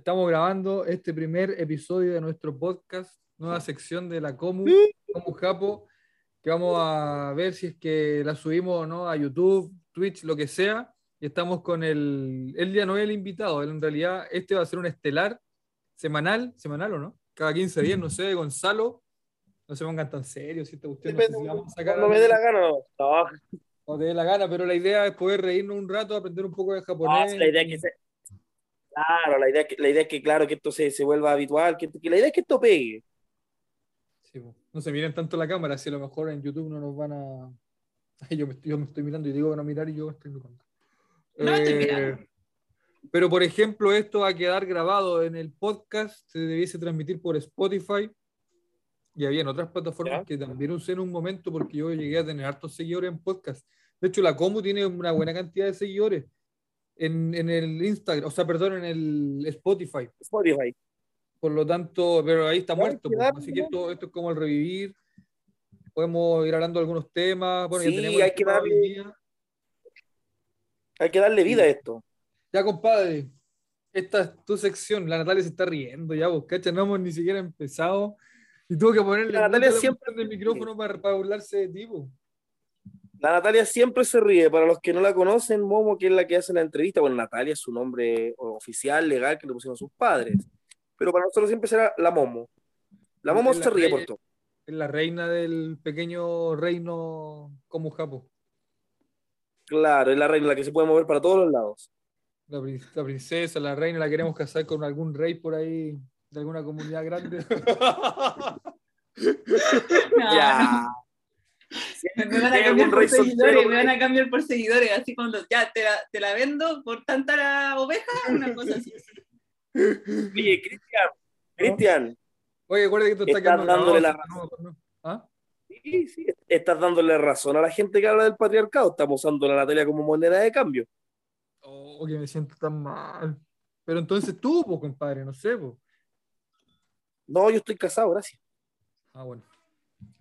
Estamos grabando este primer episodio de nuestro podcast, nueva sección de la Comu, Comu Japo, que vamos a ver si es que la subimos o no a YouTube, Twitch, lo que sea. Y estamos con el. Él ya no es el invitado, en realidad este va a ser un estelar semanal, semanal o no, cada 15 días, no sé, Gonzalo. No se pongan tan serios, si esta cuestión no, sé si vamos a sacar No me dé la gana, no. no te dé la gana, pero la idea es poder reírnos un rato, aprender un poco de japonés. No, la idea es que se- Claro, la idea, es que, la idea es que, claro, que esto se, se vuelva habitual, que, que la idea es que esto pegue. Sí, no se miren tanto la cámara, si a lo mejor en YouTube no nos van a. Ay, yo, me, estoy- yo me estoy mirando y digo que no mirar y yo estoy mirando. No me estoy Eh, mirando. Pero, por ejemplo, esto va a quedar grabado en el podcast, se debiese transmitir por Spotify y había en otras plataformas Ya. que también usé en un momento porque yo llegué a tener hartos seguidores en podcast. De hecho, la Comu tiene una buena cantidad de seguidores en, en el Instagram, o sea, perdón, en el Spotify. Spotify. Por lo tanto, pero ahí está Ya, muerto. darle, Así que esto, esto es como el revivir. Podemos ir hablando de algunos temas. Bueno, ya Sí, tenemos el hay que darle-. Hay que darle vida a esto. Ya, compadre, esta es tu sección. La Natalia se está riendo ya, vos, cacha, no hemos ni siquiera empezado. Y tuvo que ponerle La Natalia siempre- del micrófono para, para burlarse de ti, po. La Natalia siempre se ríe. Para los que no la conocen, Momo, que es la que hace la entrevista, bueno, Natalia es su nombre oficial, legal, que le pusieron sus padres. Pero para nosotros siempre será la Momo. La Momo la se ríe reina- por todo. Es la reina del pequeño reino como Japo. Claro, es la reina la que se puede mover para todos los lados. La, prin- la princesa, la reina, la queremos casar con algún rey por ahí de alguna comunidad grande. No, ya. Me van a cambiar por seguidores, me van a cambiar por seguidores, así cuando ya te la, te la vendo por tanta la oveja, una cosa así. Oye, Cristian, Cristian, Oye, acuérdate que está Estás quedando dándole la no, no. ¿Ah? sí, sí, estás dándole razón a la gente que habla del patriarcado. Estamos usando la Natalia como moneda de cambio. Oh, que me siento tan mal. Pero entonces tú, pues, compadre, no sé, pues. No, yo estoy casado, gracias. Ah, bueno.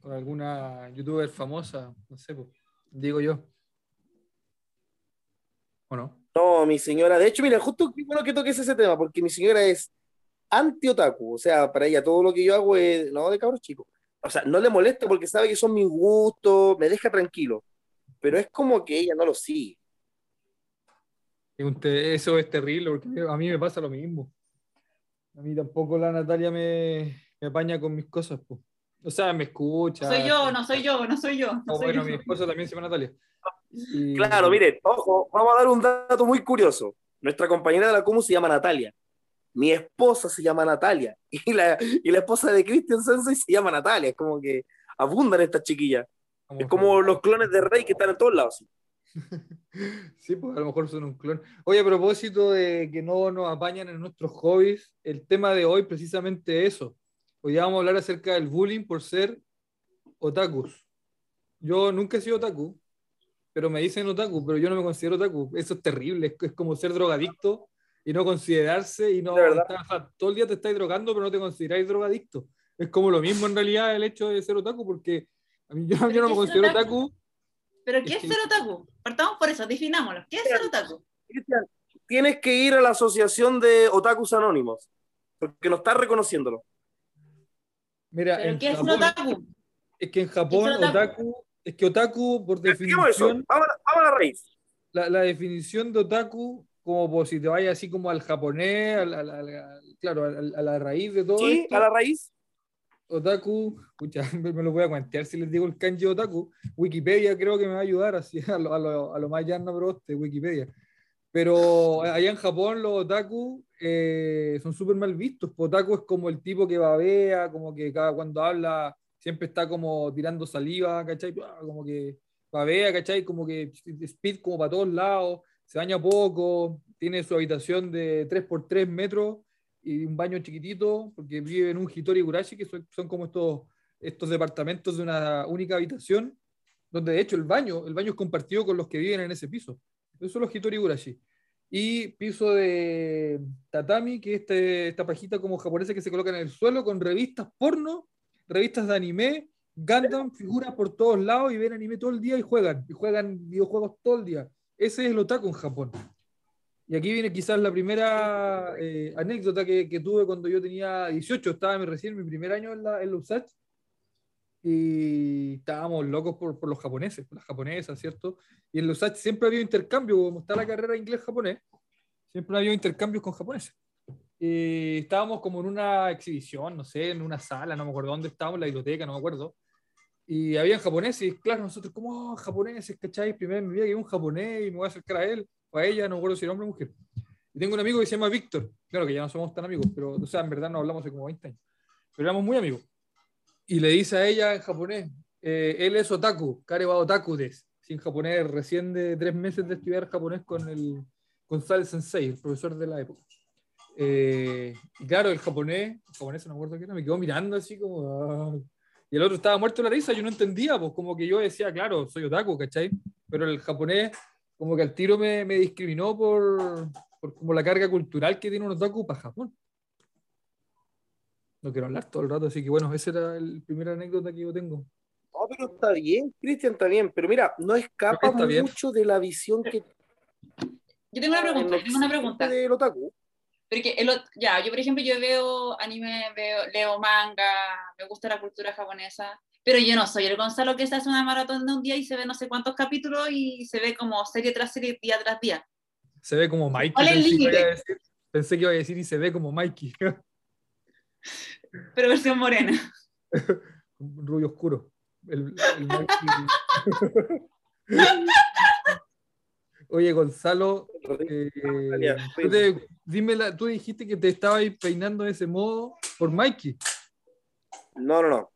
Con alguna youtuber famosa, no sé, pues. Digo yo. ¿O no? No, mi señora, de hecho, mira, justo qué bueno que toques ese tema, porque mi señora es anti-otaku, o sea, para ella todo lo que yo hago es, no, de cabros chicos. O sea, no le molesta porque sabe que son mis gustos, me deja tranquilo, pero es como que ella no lo sigue. Eso es terrible, porque a mí me pasa lo mismo. A mí tampoco la Natalia me, me apaña con mis cosas, pues. O sea, me escucha. Soy yo, no soy yo, no soy yo. no soy bueno, yo. mi esposa también se llama Natalia. Y- Claro, mire, ojo, vamos a dar un dato muy curioso. Nuestra compañera de la Comu se llama Natalia. Mi esposa se llama Natalia. Y la, y la esposa de Christian Sensei se llama Natalia. Es como que abundan estas chiquillas. Es como los clones de Rey que están en todos lados. Sí, pues a lo mejor son un clon. Oye, a propósito de que no nos apañan en nuestros hobbies, el tema de hoy precisamente eso. Hoy día vamos a hablar acerca del bullying por ser otakus. Yo nunca he sido otaku, pero me dicen otaku, pero yo no me considero otaku. Eso es terrible, es, es como ser drogadicto y no considerarse y no... Estar- o sea, todo el día te estáis drogando, pero no te consideráis drogadicto. Es como lo mismo en realidad el hecho de ser otaku, porque a mí, yo, yo no me ¿qué es considero otaku? otaku. Pero ¿qué Es es que- ser otaku? Partamos por eso, definámoslo. ¿Qué es ser otaku? Cristian, tienes que ir a la asociación de Otakus Anónimos. Porque no estás reconociéndolo. Mira, ¿Pero en qué es Japón- otaku? Es que en Japón, otaku? otaku, es que otaku, por Expliquemos eso. definición, Vamos a, vamos a la raíz. la, la definición de otaku, como por si te vayas así como al japonés, al- al- al- al- claro, al- a, la raíz de todo Sí, esto, a la raíz. otaku, escucha, me, me lo voy a cuentear si les digo el kanji otaku. Wikipedia creo que me va a ayudar así a lo, a lo, a lo más llano, pero este, Wikipedia. Pero allá en Japón los otaku eh, son súper mal vistos. pues Otaku es como el tipo que babea, como que cada cuando habla siempre está como tirando saliva, ¿cachai? Como que babea, ¿cachai? Como que speed como para todos lados, se baña poco, tiene su habitación de 3x3 metros y un baño chiquitito, porque vive en un Hitori Gurashi, que son, son como estos, estos departamentos de una única habitación, donde de hecho el baño, el baño es compartido con los que viven en ese piso. Esos son los Hitori Gurashi. Y piso de tatami, que es este, esta pajita como japonesa que se coloca en el suelo con revistas porno, revistas de anime, Gundam, figuras por todos lados y ven anime todo el día y juegan. Y juegan videojuegos todo el día. Ese es el otaku en Japón. Y aquí viene quizás la primera eh, anécdota que, que tuve cuando yo tenía 18, estaba recién mi primer año en la, en la USACH, y estábamos locos por, por los japoneses, por las japonesas, ¿cierto? Y en los USACH siempre había intercambio, como está la carrera inglés-japonés, siempre había intercambios con japoneses. Y estábamos como en una exhibición, no sé, en una sala, no me acuerdo dónde estábamos, la biblioteca, no me acuerdo. Y habían japoneses, y claro, nosotros como "Oh, japoneses, ¿cachai? Primera vez en mi vida que un japonés y me voy a acercar a él, o a ella, no me acuerdo si era hombre o mujer. Y tengo un amigo que se llama Víctor, claro que ya no somos tan amigos, pero, o sea, en verdad no hablamos hace como 20 años, pero éramos muy amigos. Y le dice a ella en japonés, eh, él es otaku, kare wa otaku des, sin japonés, recién de tres meses de estudiar japonés con el González Sensei, el profesor de la época. Eh, y claro, el japonés, el japonés no me acuerdo qué era, me quedó mirando así como... "Ah". Y el otro estaba muerto de la risa, yo no entendía, pues como que yo decía, claro, soy otaku, ¿cachai? Pero el japonés como que al tiro me, me discriminó por, por como la carga cultural que tiene un otaku para Japón. No quiero hablar todo el rato, así que bueno, esa era la primera anécdota que yo tengo. No, pero está bien, Cristian, está bien. Pero mira, no escapa mucho de la visión que Yo tengo una pregunta, en tengo una pregunta. del otaku. Porque el, ya, yo por ejemplo, yo veo anime, veo, leo manga, me gusta la cultura japonesa, pero yo no soy el Gonzalo que se hace una maratón de un día y se ve no sé cuántos capítulos y se ve como serie tras serie, día tras día. Se ve como Mikey. ¿Cuál es el pensé, que iba a límite? decir, pensé que iba a decir y se ve como Mikey, Pero versión morena. un rubio oscuro. El, el Mikey. Oye, Gonzalo, eh, tú, te- dime la- tú dijiste que te estabas peinando de ese modo por Mikey. No, no, no.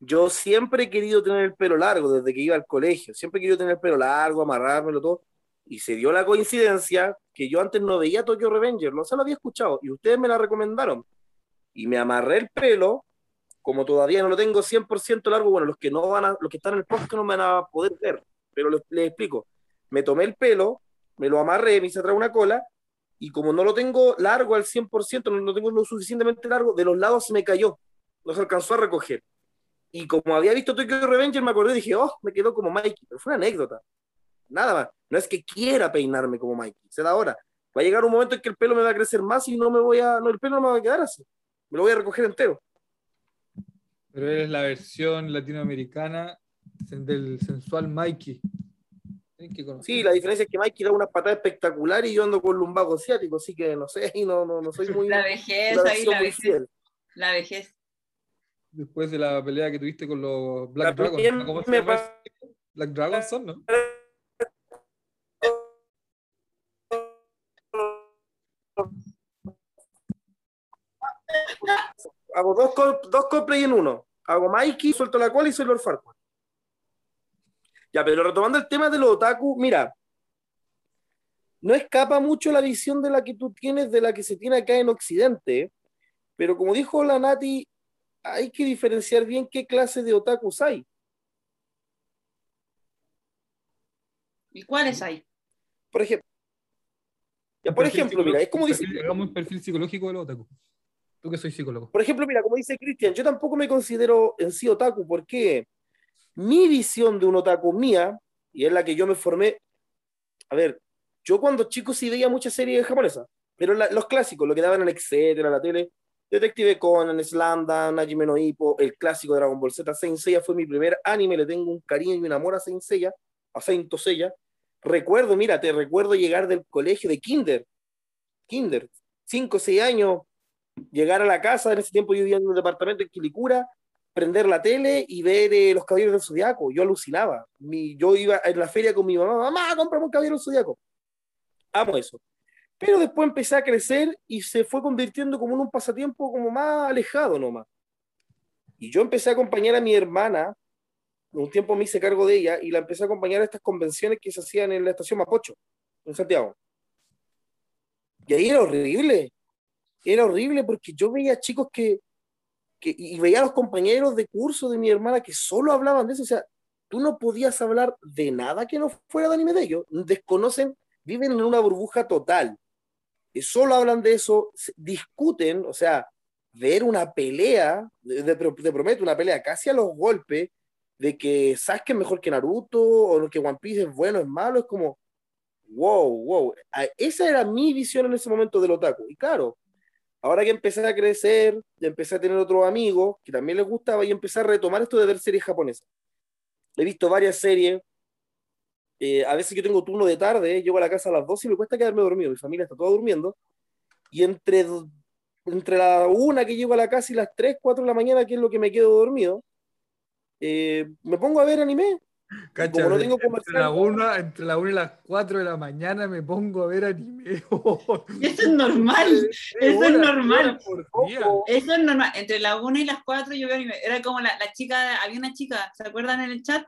Yo siempre he querido tener el pelo largo desde que iba al colegio. Siempre he querido tener el pelo largo, amarrármelo todo. Y se dio la coincidencia que yo antes no veía Tokyo Revenger, no se lo había escuchado. Y ustedes me la recomendaron. Y me amarré el pelo, como todavía no lo tengo 100% largo, bueno, los que no van a, los que están en el podcast no me van a poder ver, pero les, les explico. Me tomé el pelo, me lo amarré, me hice atrás una cola, y como no lo tengo largo al 100%, no lo tengo lo suficientemente largo, de los lados se me cayó, no se alcanzó a recoger. Y como había visto Tokyo Revenger, me acordé y dije, oh, me quedó como Mikey, pero fue una anécdota. Nada más. No es que quiera peinarme como Mikey, se da ahora. Va a llegar un momento en que el pelo me va a crecer más y no me voy a, no, el pelo no me va a quedar así. Me lo voy a recoger entero. Pero eres la versión latinoamericana del sensual Mikey. Sí, la diferencia es que Mikey da unas patadas espectaculares y yo ando con lumbago asiático, así que no sé, y no, no, no soy muy, La una vejez, ahí la muy vejez. fiel. La vejez. Después de la pelea que tuviste con los Black Dragons. ¿Cómo se llama? Black Dragons son, ¿no? Hago dos, dos cosplay en uno. Hago Mikey, suelto la cola y soy Lord Farquaad. Ya, pero retomando el tema de los otaku, mira, no escapa mucho la visión de la que tú tienes de la que se tiene acá en Occidente, pero como dijo la Nati, hay que diferenciar bien qué clase de otakus hay. ¿Y cuáles hay? Por ejemplo, ya, por ejemplo, mira, es como dice, Hagamos un perfil psicológico de los otaku. Tú que soy psicólogo. Por ejemplo, mira, como dice Cristian, yo tampoco me considero en sí otaku, porque mi visión de un otaku mía, y es la que yo me formé, a ver, yo cuando chico sí veía muchas series japonesas, pero la- los clásicos, lo que daban en etcétera, la tele, Detective Conan, Slandam, Hajime no Ippo, el clásico de Dragon Ball Z, Saint Seiya fue mi primer anime, le tengo un cariño y un amor a Saint Seiya, a Saint Seiya. Recuerdo, mira, te recuerdo llegar del colegio de Kinder, Kinder, 5 o 6 años, llegar a la casa, en ese tiempo yo vivía en un departamento en Quilicura, prender la tele y ver eh, los caballeros del Zodiaco. Yo alucinaba. Mi, yo iba en la feria con mi mamá, mamá, comprame un caballero del Zodiaco. Amo eso. Pero después empecé a crecer y se fue convirtiendo como en un pasatiempo como más alejado nomás. Y yo empecé a acompañar a mi hermana, un tiempo me hice cargo de ella y la empecé a acompañar a estas convenciones que se hacían en la estación Mapocho, en Santiago. Y ahí era horrible, era horrible porque yo veía chicos que, que, y veía a los compañeros de curso de mi hermana que solo hablaban de eso, o sea, tú no podías hablar de nada que no fuera de anime de ellos, desconocen, viven en una burbuja total, y solo hablan de eso, discuten, o sea, ver una pelea, de- de- te prometo, una pelea casi a los golpes, de que Sasuke es mejor que Naruto, o que One Piece es bueno, es malo, es como, wow, wow. Ah, Esa era mi visión en ese momento del otaku. Y claro, ahora que empecé a crecer, ya empecé a tener otros amigos que también les gustaba y empecé a retomar esto de ver series japonesas. He visto varias series. Eh, a veces yo tengo turno de tarde, llego a la casa a las 12 y me cuesta quedarme dormido. Mi familia está toda durmiendo. Y entre, entre la una que llego a la casa y las 3, 4 de la mañana, que es lo que me quedo dormido, eh, me pongo a ver anime. Cacha, como no tengo entre, comercial- la una, entre la 1 y las 4 de la mañana me pongo a ver anime. Eso es normal. Eso es normal. Eso es normal. Entre las 1 y las 4 yo veo anime. Era como la, la chica, había una chica, ¿se acuerdan en el chat?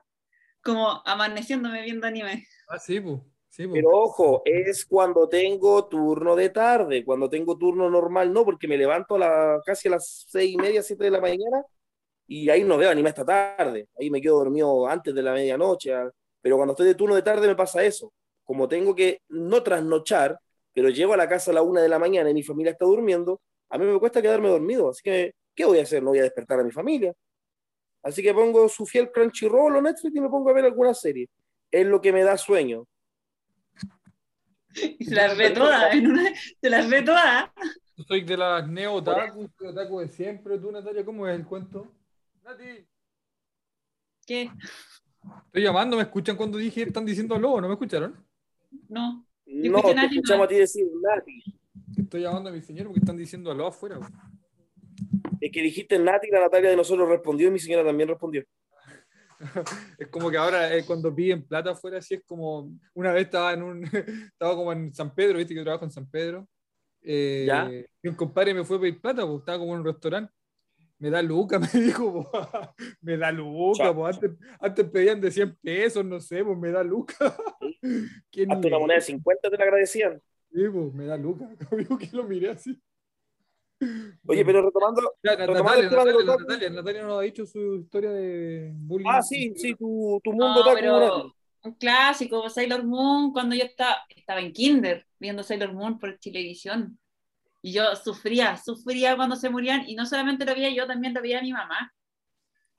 Como amaneciéndome viendo anime. Ah, sí, pues. Sí. Pero ojo, es cuando tengo turno de tarde, cuando tengo turno normal, no, porque me levanto a la, casi a las seis y media, siete de la mañana, y ahí no veo anime hasta tarde, ahí me quedo dormido antes de la medianoche, ah, pero cuando estoy de turno de tarde me pasa eso, como tengo que no trasnochar, pero llego a la casa a la una de la mañana y mi familia está durmiendo, a mí me cuesta quedarme dormido, así que, ¿qué voy a hacer? No voy a despertar a mi familia. Así que pongo su fiel Crunchyroll o Netflix y me pongo a ver alguna serie. Es lo que me da sueño. Se las ve todas. se las ve todas. Yo soy de las neo otaku, otaku de siempre. Tú, Natalia, ¿cómo es el cuento? Nati. ¿Qué? Estoy llamando, ¿me escuchan cuando dije están diciendo aló? ¿No me escucharon? No. Yo No, te escuchamos a ti decir Nati. Estoy llamando a mi señor porque están diciendo aló afuera. Es que dijiste Nati, la Natalia de nosotros respondió y mi señora también respondió. Es como que ahora eh, cuando piden plata afuera, así es como. Una vez estaba en un. Estaba como en San Pedro, viste que trabajo en San Pedro. Eh, ¿Ya? Y un compadre me fue a pedir plata, pues estaba como en un restaurante. Me da luca, me dijo, po. me da luca, po. Antes, antes pedían de 100 pesos, no sé, pues me da luca. ¿Qué Hasta una moneda de 50 te la agradecían. Sí, pues, me da luca. Obvio que lo miré así. Oye, pero retomando. Ya, retomando Natalia, Natalia, los Natalia, Natalia nos ha dicho su historia de bullying. Ah, sí, sí, tu, tu mundo No, pero un clásico, Sailor Moon, cuando yo estaba, estaba en kinder viendo Sailor Moon por televisión. Y yo sufría, sufría cuando se morían, y no solamente lo veía yo, también lo veía mi mamá.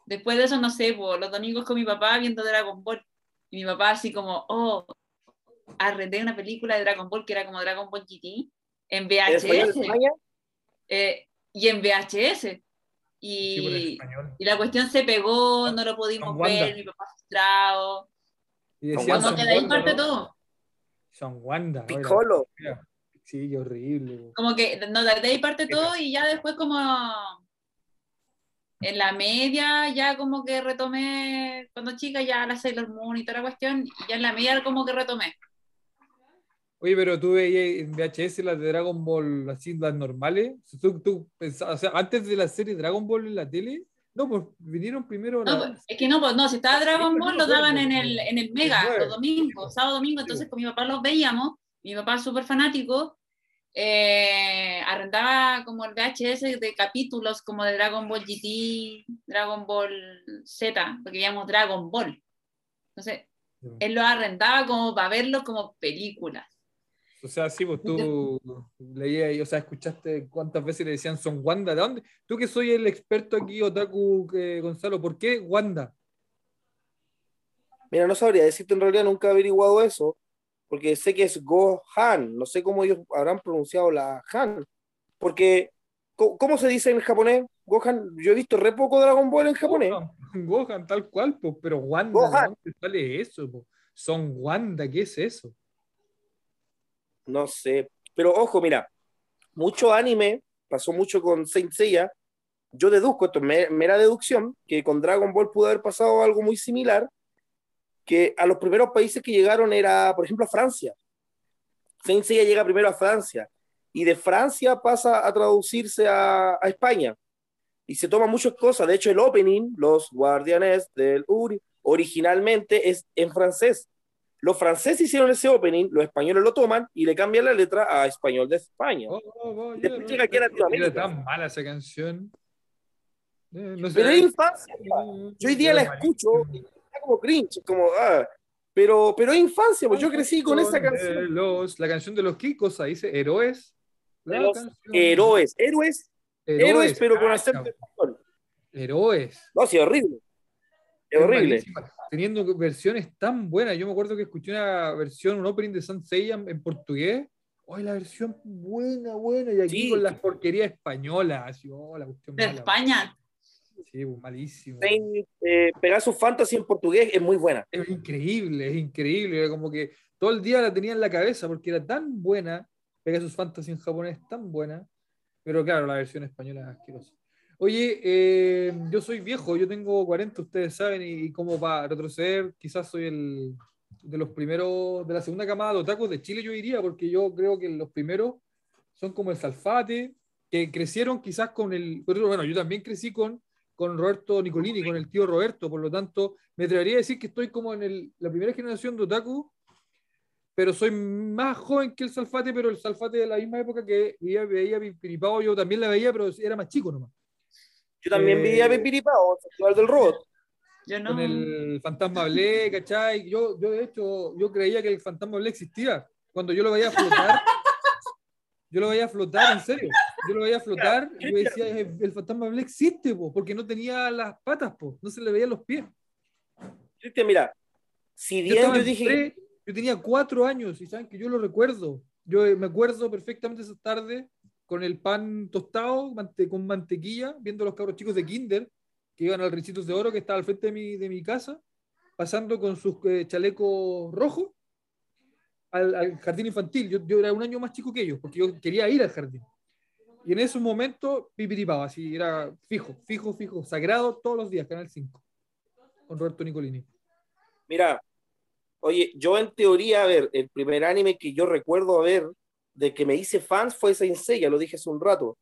Después de eso, no sé, po, los domingos con mi papá viendo Dragon Ball. Y mi papá así como, oh, arrendé una película de Dragon Ball que era como Dragon Ball GT en ¿En español de VHS. Eh, y en VHS. Y, y la cuestión se pegó, no lo pudimos ver, mi papá frustrado. Y decían Wanda, de ahí parte ¿no? todo. Son Wanda. Piccolo. Sí, qué horrible. Como que no, de ahí parte todo y ya después como en la media ya como que retomé, cuando chica ya la Sailor Moon y toda la cuestión, y ya en la media como que retomé. Oye, pero tú veías en VHS las de Dragon Ball, así las normales. ¿Tú, tú pensabas, o sea, antes de la serie Dragon Ball en la tele? No, pues vinieron primero No, pues, es que no, pues no, si estaba Dragon Ball lo daban en el, en el Mega los domingos, sábado domingo, entonces con mi papá los veíamos, mi papá súper fanático, eh, arrendaba como el VHS de capítulos como de Dragon Ball GT, Dragon Ball Z, porque veíamos Dragon Ball. Entonces, él lo arrendaba como para verlo como películas. O sea, sí, pues tú leías, y, o sea, escuchaste cuántas veces le decían son Wanda. ¿De dónde? Tú que soy el experto aquí, Otaku, eh, Gonzalo, ¿por qué Wanda? Mira, no sabría decirte en realidad, nunca he averiguado eso, porque sé que es Gohan, no sé cómo ellos habrán pronunciado la Han, porque, ¿cómo, se dice en japonés? Gohan, yo he visto re poco Dragon Ball en japonés. Gohan, Gohan, tal cual, pues, pero Wanda, Gohan. ¿de dónde sale eso? po? Son Wanda, ¿qué es eso? No sé, pero ojo, mira, mucho anime, pasó mucho con Saint Seiya, yo deduzco, esto es me- mera deducción, que con Dragon Ball pudo haber pasado algo muy similar, que a los primeros países que llegaron era, por ejemplo, a Francia. Saint Seiya llega primero a Francia, y de Francia pasa a traducirse a, a España, y se toman muchas cosas, de hecho el opening, Los Guardianes del Uri, originalmente es en francés. Los franceses hicieron ese opening, los españoles lo toman y le cambian la letra a español de España. Oh, oh, oh, Después yeah, llega aquí a Latinoamérica. Era tan mala esa canción. Eh, no sé. Pero es infancia. Yo hoy día la escucho está como cringe, como, ah, pero, pero es infancia, pues yo crecí con esa canción. Los, la canción de los Kikos, dice Héroes. Los héroes, héroes, héroes, pero con cacha, acento español. Héroes. No, sí, horrible. Es horrible. malísima. teniendo versiones tan buenas. Yo me acuerdo que escuché una versión, un opening de Saint Seiya en portugués. ¡Ay, la versión buena, buena! Y aquí Sí. con las porquerías españolas. Oh, la cuestión De mala. España. Sí, malísimo. Eh, Pegasus Fantasy en portugués es muy buena. Es increíble, es increíble. Era como que todo el día la tenía en la cabeza porque era tan buena. Pegasus Fantasy en japonés tan buena. Pero claro, la versión española es asquerosa. Oye, eh, yo soy viejo, yo tengo 40, ustedes saben, y, y como para retroceder, quizás soy el de los primeros, de la segunda camada de otakus de Chile, yo diría, porque yo creo que los primeros son como el Salfate, que crecieron quizás con el. Bueno, yo también crecí con, con Roberto Nicolini, con el tío Roberto, por lo tanto, me atrevería a decir que estoy como en el- la primera generación de otaku, pero soy más joven que el Salfate, pero el Salfate de la misma época que veía, veía Piripao, yo también la veía, pero era más chico nomás. Yo también Eh, vi a Pepiripao, el Festival del Robot. Yo no. Con el Fantasma Blake, ¿cachai? Yo, yo, de hecho, yo creía que el Fantasma Blake existía. Cuando yo lo veía flotar, yo lo veía flotar, en serio. Yo lo veía flotar y yo decía, "Eh, el Fantasma Blake existe, po, porque no tenía las patas, po, no se le veían los pies. Cristian, mira, si bien yo dije yo tenía cuatro años y saben que yo lo recuerdo. Yo eh, me acuerdo perfectamente esa tarde con el pan tostado mante- con mantequilla, viendo a los cabros chicos de Kinder que iban al Ricitos de Oro que estaba al frente de mi, de mi casa, pasando con sus eh, chalecos rojos al, al jardín infantil. Yo, yo era un año más chico que ellos, porque yo quería ir al jardín. Y en ese momento, pipiripaba, así era fijo, fijo, fijo, sagrado todos los días, Canal 5, con Roberto Nicolini. Mira, oye, yo en teoría, a ver, el primer anime que yo recuerdo ver de que me hice fans fue Saint Seiya, lo dije hace un rato.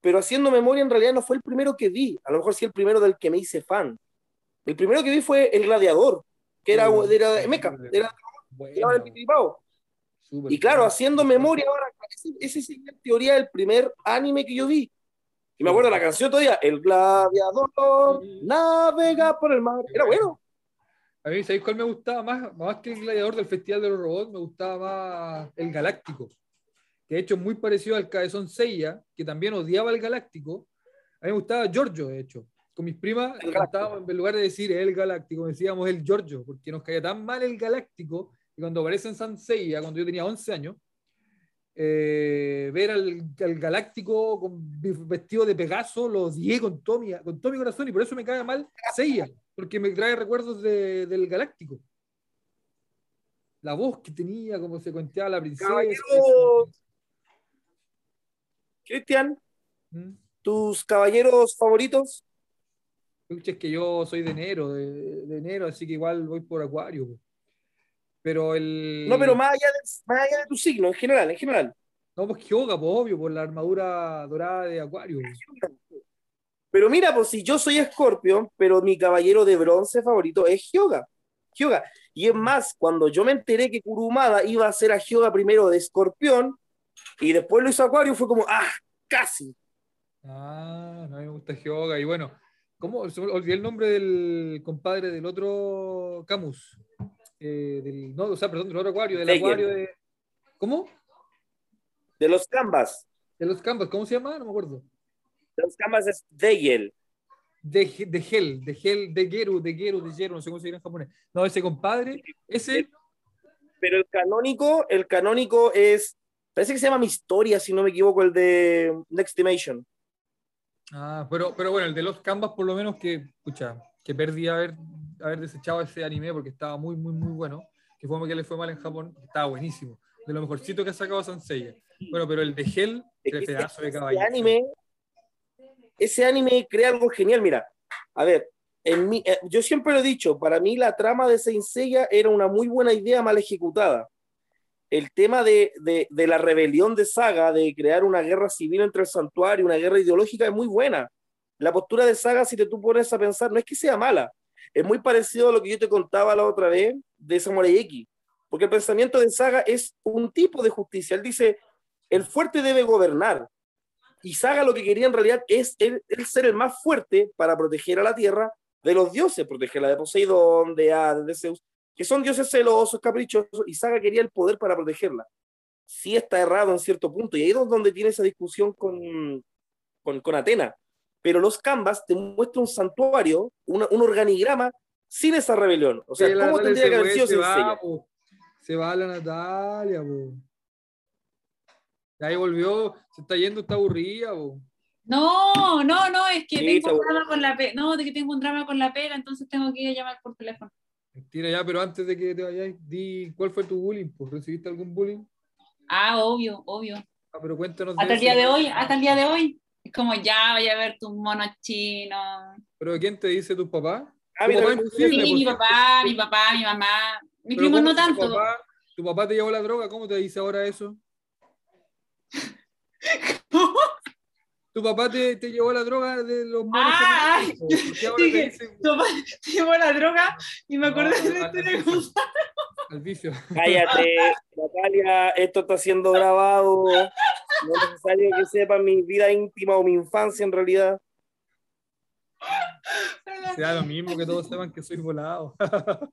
Pero haciendo memoria, en realidad no fue el primero que vi. A lo mejor sí el primero del que me hice fan. El primero que vi fue El Gladiador, que era, Uh, era de Mecha, era Bueno, Pipiripao. súper Y claro, haciendo memoria ahora, ese, ese sí en teoría el primer anime que yo vi. Y me acuerdo la canción todavía, El gladiador navega por el mar. Era bueno. A mí, ¿sabéis cuál me gustaba más? Más que el gladiador del Festival de los Robots, me gustaba más el Galáctico. Que de hecho es muy parecido al Cabezón Seiya, que también odiaba el Galáctico. A mí me gustaba Giorgio, de hecho. Con mis primas El cantábamos, en lugar de decir el Galáctico, decíamos el Giorgio, porque nos caía tan mal el Galáctico. Y cuando aparece en San Seiya, cuando yo tenía 11 años, eh, ver al, al Galáctico con, vestido de Pegaso, lo odié con todo, mi, con todo mi corazón y por eso me cae mal Seiya, porque me trae recuerdos de- del Galáctico. La voz que tenía, como se cuenteaba la princesa. Caballero. Cristian, ¿Mm? ¿tus caballeros favoritos? Es que yo soy de enero, de, de enero, así que igual voy por Acuario. po. Pero el. No, pero más allá, de, más allá de tu signo, en general, en general. No, pues Hyoga, pues obvio, por la armadura dorada de Acuario. Pero mira, pues si yo soy Escorpio, pero mi caballero de bronce favorito es Hyoga. Hyoga. Y es más, cuando yo me enteré que Kurumada iba a hacer a Hyoga primero de Escorpión y después lo hizo Acuario, fue como, ah, casi. Ah, no, a mí me gusta Hyoga. Y bueno, ¿cómo? Olvidé el nombre del compadre del otro Camus. Eh, del, no, o sea, perdón, del otro Acuario, del Seiya. Acuario de. ¿Cómo? De los Canvas. De los Canvas, ¿cómo se llama? No me acuerdo. De los Canvas es Deigel. De, de Hell, de Hell, de Geru, de Geru, de Geru, no sé cómo se dice en japonés. No, ese compadre, ese. Pero el canónico, el canónico es, parece que se llama Mi Historia, si no me equivoco, el de Nextimation. Ah, pero, pero bueno, el de los Canvas, por lo menos que, escucha, que perdí haber, haber desechado ese anime porque estaba muy, muy, muy bueno. Que fue que le fue mal en Japón, estaba buenísimo. De lo mejorcito que ha sacado Sanseiya. Bueno, pero el de Hell, el pedazo de ese caballero. anime, ese anime crea algo genial. Mira, a ver, en mi, eh, yo siempre lo he dicho, para mí la trama de Saint Seiya era una muy buena idea mal ejecutada. El tema de, de, de la rebelión de Saga, de crear una guerra civil entre el santuario, una guerra ideológica, es muy buena. La postura de Saga, si te tú pones a pensar, no es que sea mala, es muy parecido a lo que yo te contaba la otra vez de Samurai X, porque el pensamiento de Saga es un tipo de justicia. Él dice, el fuerte debe gobernar, y Saga lo que quería en realidad es él ser el más fuerte para proteger a la tierra de los dioses, protegerla de Poseidón, de Hades, de Zeus, que son dioses celosos, caprichosos, y Saga quería el poder para protegerla. Sí está errado en cierto punto, y ahí es donde tiene esa discusión con, con, con Atena. Pero los Canvas te muestran un santuario, una- un organigrama sin esa rebelión? O sea, ¿cómo tendría que se haber sido se sin va. Se va la Natalia, po. Y ahí volvió, se está yendo, está aburrida, po. No, no, no, es que Sí, tengo un drama con la pega. No, de que tengo un drama con la pega, entonces tengo que ir a llamar por teléfono. Mentira ya, pero antes de que te vayas, di cuál fue tu bullying, pues, ¿recibiste algún bullying? Ah, obvio, obvio. Ah, pero cuéntanos Hasta el día de hoy, hasta el día de hoy. Es como ya vaya a ver tus monos chinos. ¿Pero quién te dice tus papás? Ah, Tu papá Sí, mi papá, mi papá, mi mamá. Mi primo ¿cómo no si tu tanto. papá- Tu papá te llevó la droga, ¿cómo te dice ahora eso? Tu papá te, te llevó la droga de los monos. Ah, japoneses, po. ¿Por qué ahora te dije, Tu papá te llevó la droga y me acordé No, de la al- al de vicio. Gonzalo. al vicio? Cállate, Natalia, esto está siendo grabado. No es necesario que sepa mi vida íntima o mi infancia en realidad. Sea lo mismo que todos sepan que soy volado.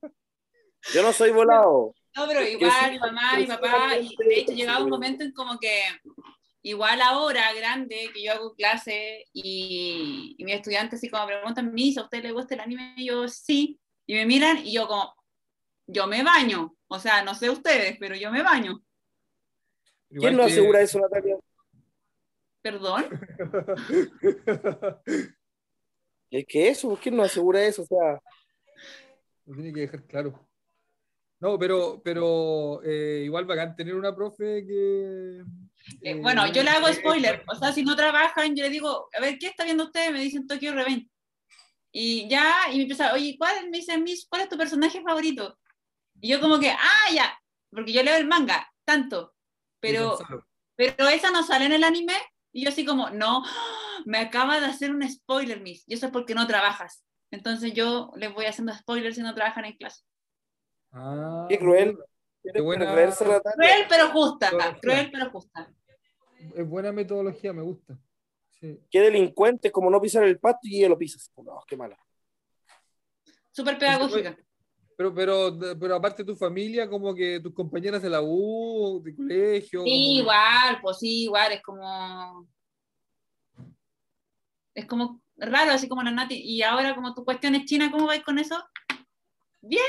Yo no soy volado. No, pero igual, mi mamá, mi papá, y de hecho llegaba un momento en como que, igual ahora, grande, que yo hago clase y, y mis estudiantes así como preguntan, Misa, ¿a usted le gusta el anime? Y yo, sí, y me miran y yo como, yo me baño, o sea, no sé ustedes, pero yo me baño, Igual ¿Quién nos que- asegura eso, Natalia? perdón. Es que eso, ¿quién nos asegura eso? O sea, Lo tiene que dejar claro. No, pero, pero eh, igual bacán tener una profe que. Eh, eh, bueno, yo le hago eh, spoiler, o sea, si no trabajan, yo le digo, a ver, ¿qué está viendo usted? Me dicen Tokyo Revenge. Y ya, y me empieza, oye, ¿cuál? Me dicen, Miss, ¿cuál es tu personaje favorito? Y yo como que, ah, ya, porque yo leo el manga, tanto, pero, pero esa no sale en el anime, y yo así como, no, me acaba de hacer un spoiler, Miss, y eso es porque no trabajas. Entonces yo les voy haciendo spoilers si no trabajan en clase. Ah, qué cruel. Qué buena- perversa, Natalia. Cruel pero justa, Metodología. cruel pero justa. Es buena metodología, me gusta. Sí. Qué delincuente, como no pisar el pasto y ella lo pisas. No, qué mala. Súper pedagógica. Pero, pero, pero aparte de tu familia, como que tus compañeras de la U, de colegio. Sí, como- igual, pues sí, igual, es como. Es como raro, así como la Nati. Y ahora, como tu cuestión es china, ¿cómo vais con eso? Bien,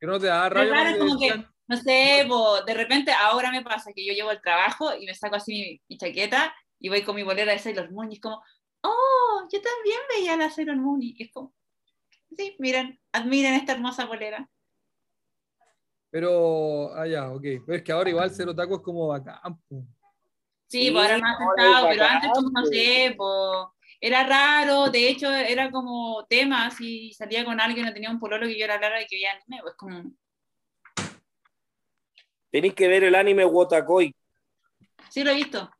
Que no te da rabia. te como que, no sé, de repente ahora me pasa que yo llevo el trabajo y me saco así mi, mi chaqueta y voy con mi bolera de Sailor Moon y es como, oh, yo también veía la Sailor Moon y es como, sí, miren, admiren esta hermosa bolera. Pero, ah, ya, ok. Pero es que ahora igual ser otaku es como bacán. Sí, Sí, pues ahora más sentado, pero antes como no sé, pues, era raro, de hecho era como tema, si salía con alguien o tenía un pololo que yo era rara y que veía anime, pues como, Tenéis que ver el anime Wotakoi. sí lo he visto,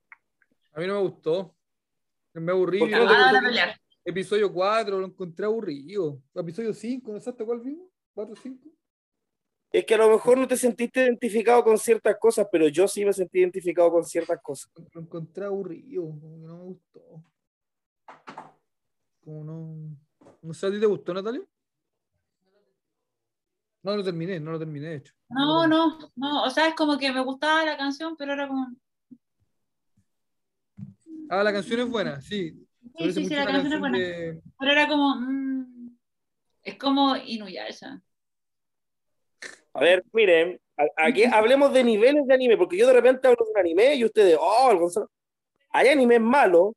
A mí no me gustó. Me aburrí. ¿Por qué la no te van a gustó? pelear. Episodio 4 lo encontré aburrido. Episodio 5, ¿no sabes cuál vimos? 4 5. Es que a lo mejor no te sentiste identificado con ciertas cosas, pero yo sí me sentí identificado con ciertas cosas. Lo encontré aburrido, no me gustó. Como no. No sé, ¿a ti te gustó, Natalia? No lo terminé, no lo terminé, de hecho. No, no, no, o sea, es como que me gustaba la canción, pero era como. Ah, la canción es buena, sí. Sí, sí, sí, la canción es buena, de- pero era como, mm, es como Inuyasha. A ver, miren, a- aquí hablemos de niveles de anime, porque yo de repente hablo de un anime y ustedes, oh, el Gonzalo. Hay animes malos,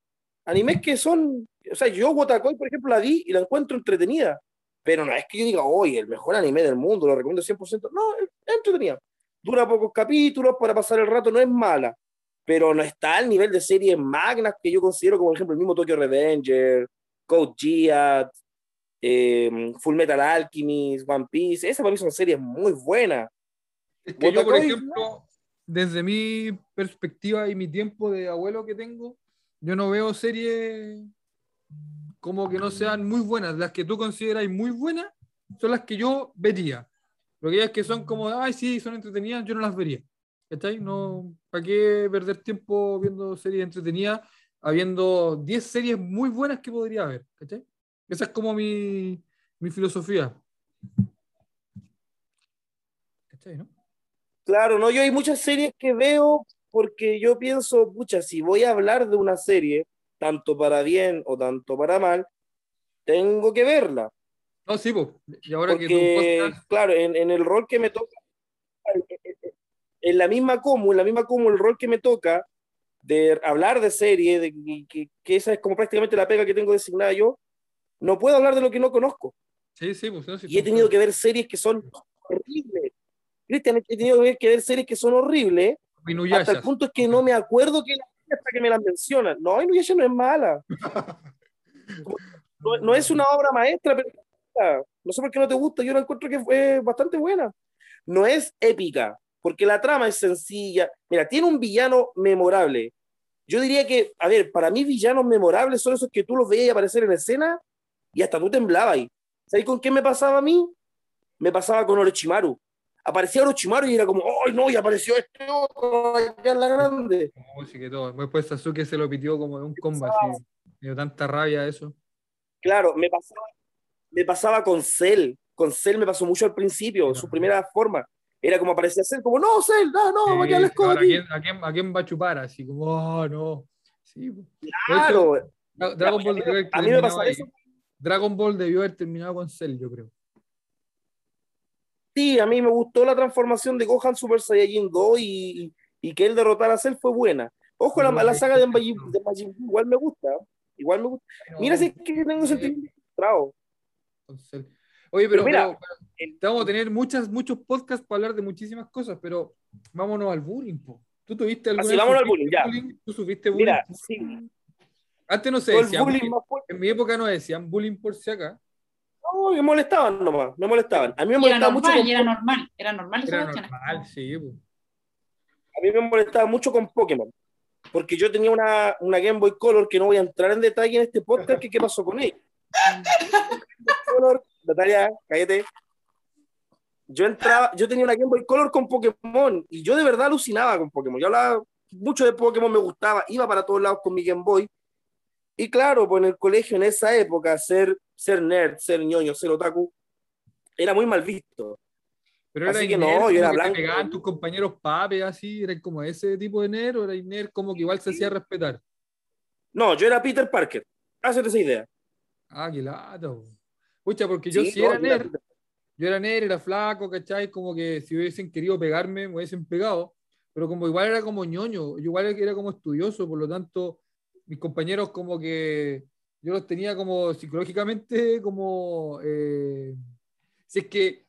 animes que son, o sea, yo Wotakoi, por ejemplo, la vi y la encuentro entretenida, pero no es que yo diga, oye, el mejor anime del mundo, lo recomiendo 100%, no, es entretenida. Dura pocos capítulos para pasar el rato, no es mala, pero no está al nivel de series magnas que yo considero, como por ejemplo el mismo Tokyo Revenger, Code Geass, eh, Full Metal Alchemist, One Piece, esas para mí son series muy buenas. Es que yo, por ejemplo, desde mi perspectiva y mi tiempo de abuelo que tengo, yo no veo series como que no sean muy buenas. Las que tú consideras muy buenas son las que yo vería. Pero aquellas que son como, ay, sí, son entretenidas, yo no las vería. ¿Cachai? No, ¿Para qué perder tiempo viendo series entretenidas, habiendo 10 series muy buenas que podría ver? ¿Cachai? Esa es como mi, mi filosofía. ¿Cachai, no? Claro, no, yo hay muchas series que veo porque yo pienso, pucha, si voy a hablar de una serie, tanto para bien o tanto para mal, tengo que verla. No, sí, pues. Y ahora que Porque, tu podcast, claro, en, en el rol que me toca, en la misma como, en la misma como el rol que me toca de hablar de serie, de que- que, que esa es como prácticamente la pega que tengo designada yo, no puedo hablar de lo que no conozco. sí, sí, pues. No, sí, Y he tenido que ver series que son horribles. Cristian, he tenido que ver, que series que son horribles, hasta el punto es que no me acuerdo que la hasta que me las mencionan. No, Inuyasha no es mala. No, no es una obra maestra, pero no sé por qué no te gusta, yo la encuentro que fue bastante buena. No es épica, porque la trama es sencilla. Mira, tiene un villano memorable. Yo diría que, a ver, para mí villanos memorables son esos que tú los veías aparecer en escena y hasta tú temblabas ahí. ¿Sabes con qué me pasaba a mí? Me pasaba con Orochimaru. Aparecía Orochimaru y era como, ¡ay no! Y apareció este otro allá en la grande. Oh, sí que todo. Después Sasuke se lo pitió como de un combo así. Me dio tanta rabia eso. Claro, me pasaba, me pasaba con Cell. Con Cell me pasó mucho al principio, su primera forma. Era como aparecía Cell, como, no, Cell, no, no, va a quedar la Sí, escoba aquí". ¿a, quién, a, quién, a va a chupar? Así como, oh, no. Sí, pues. Claro, Dra- Dragon a Ball mí- a mí me pasaba eso. Dragon Ball debió haber terminado con Cell, yo creo. Sí, a mí me gustó la transformación de Gohan Super Saiyajin 2 y, y que él derrotara a Cell fue buena. Ojo, la, la saga de Majin, de Majin Buu igual me gusta. Igual me gusta. Mira si es que tengo sentimiento encontrado. con Cell. Oye, pero, Pero mira, pero- pero te vamos a tener muchas, muchos podcasts para hablar de muchísimas cosas, pero vámonos al bullying, po. ¿Tú tuviste alguna Así, vez vámonos al bullying, ya. ¿Tú bullying? Mira, sí, Antes no se decía bullying bullying. En mi época no decían bullying por si acá. No, me molestaban nomás, me molestaban. A mí me molestaba mucho con, era normal, era normal Era normal, sí, a mí me molestaba mucho con Pokémon. Porque yo tenía una, una Game Boy Color que no voy a entrar en detalle en este podcast, que qué pasó con ella. Color, Natalia, cállate. Yo entraba, yo tenía una Game Boy Color con Pokémon y yo de verdad alucinaba con Pokémon. Yo hablaba mucho de Pokémon, me gustaba, iba para todos lados con mi Game Boy. Y claro, pues en el colegio en esa época, ser, ser nerd, ser ñoño, ser otaku, era muy mal visto. Pero era Así que nerd, no, yo era que te blanco. pegaban tus compañeros papes así, eran como ese tipo de nerd, o era nerd como que igual se hacía respetar. No, yo era Peter Parker. Hacete esa idea. Ah, qué lata, po. Pucha, porque yo Sí, sí no, era era nerd, Peter- yo era nerd, era flaco, ¿cachai? Como que si hubiesen querido pegarme, me hubiesen pegado, pero como igual era como ñoño, yo igual era como estudioso, por lo tanto, mis compañeros como que yo los tenía como psicológicamente como, eh, si es que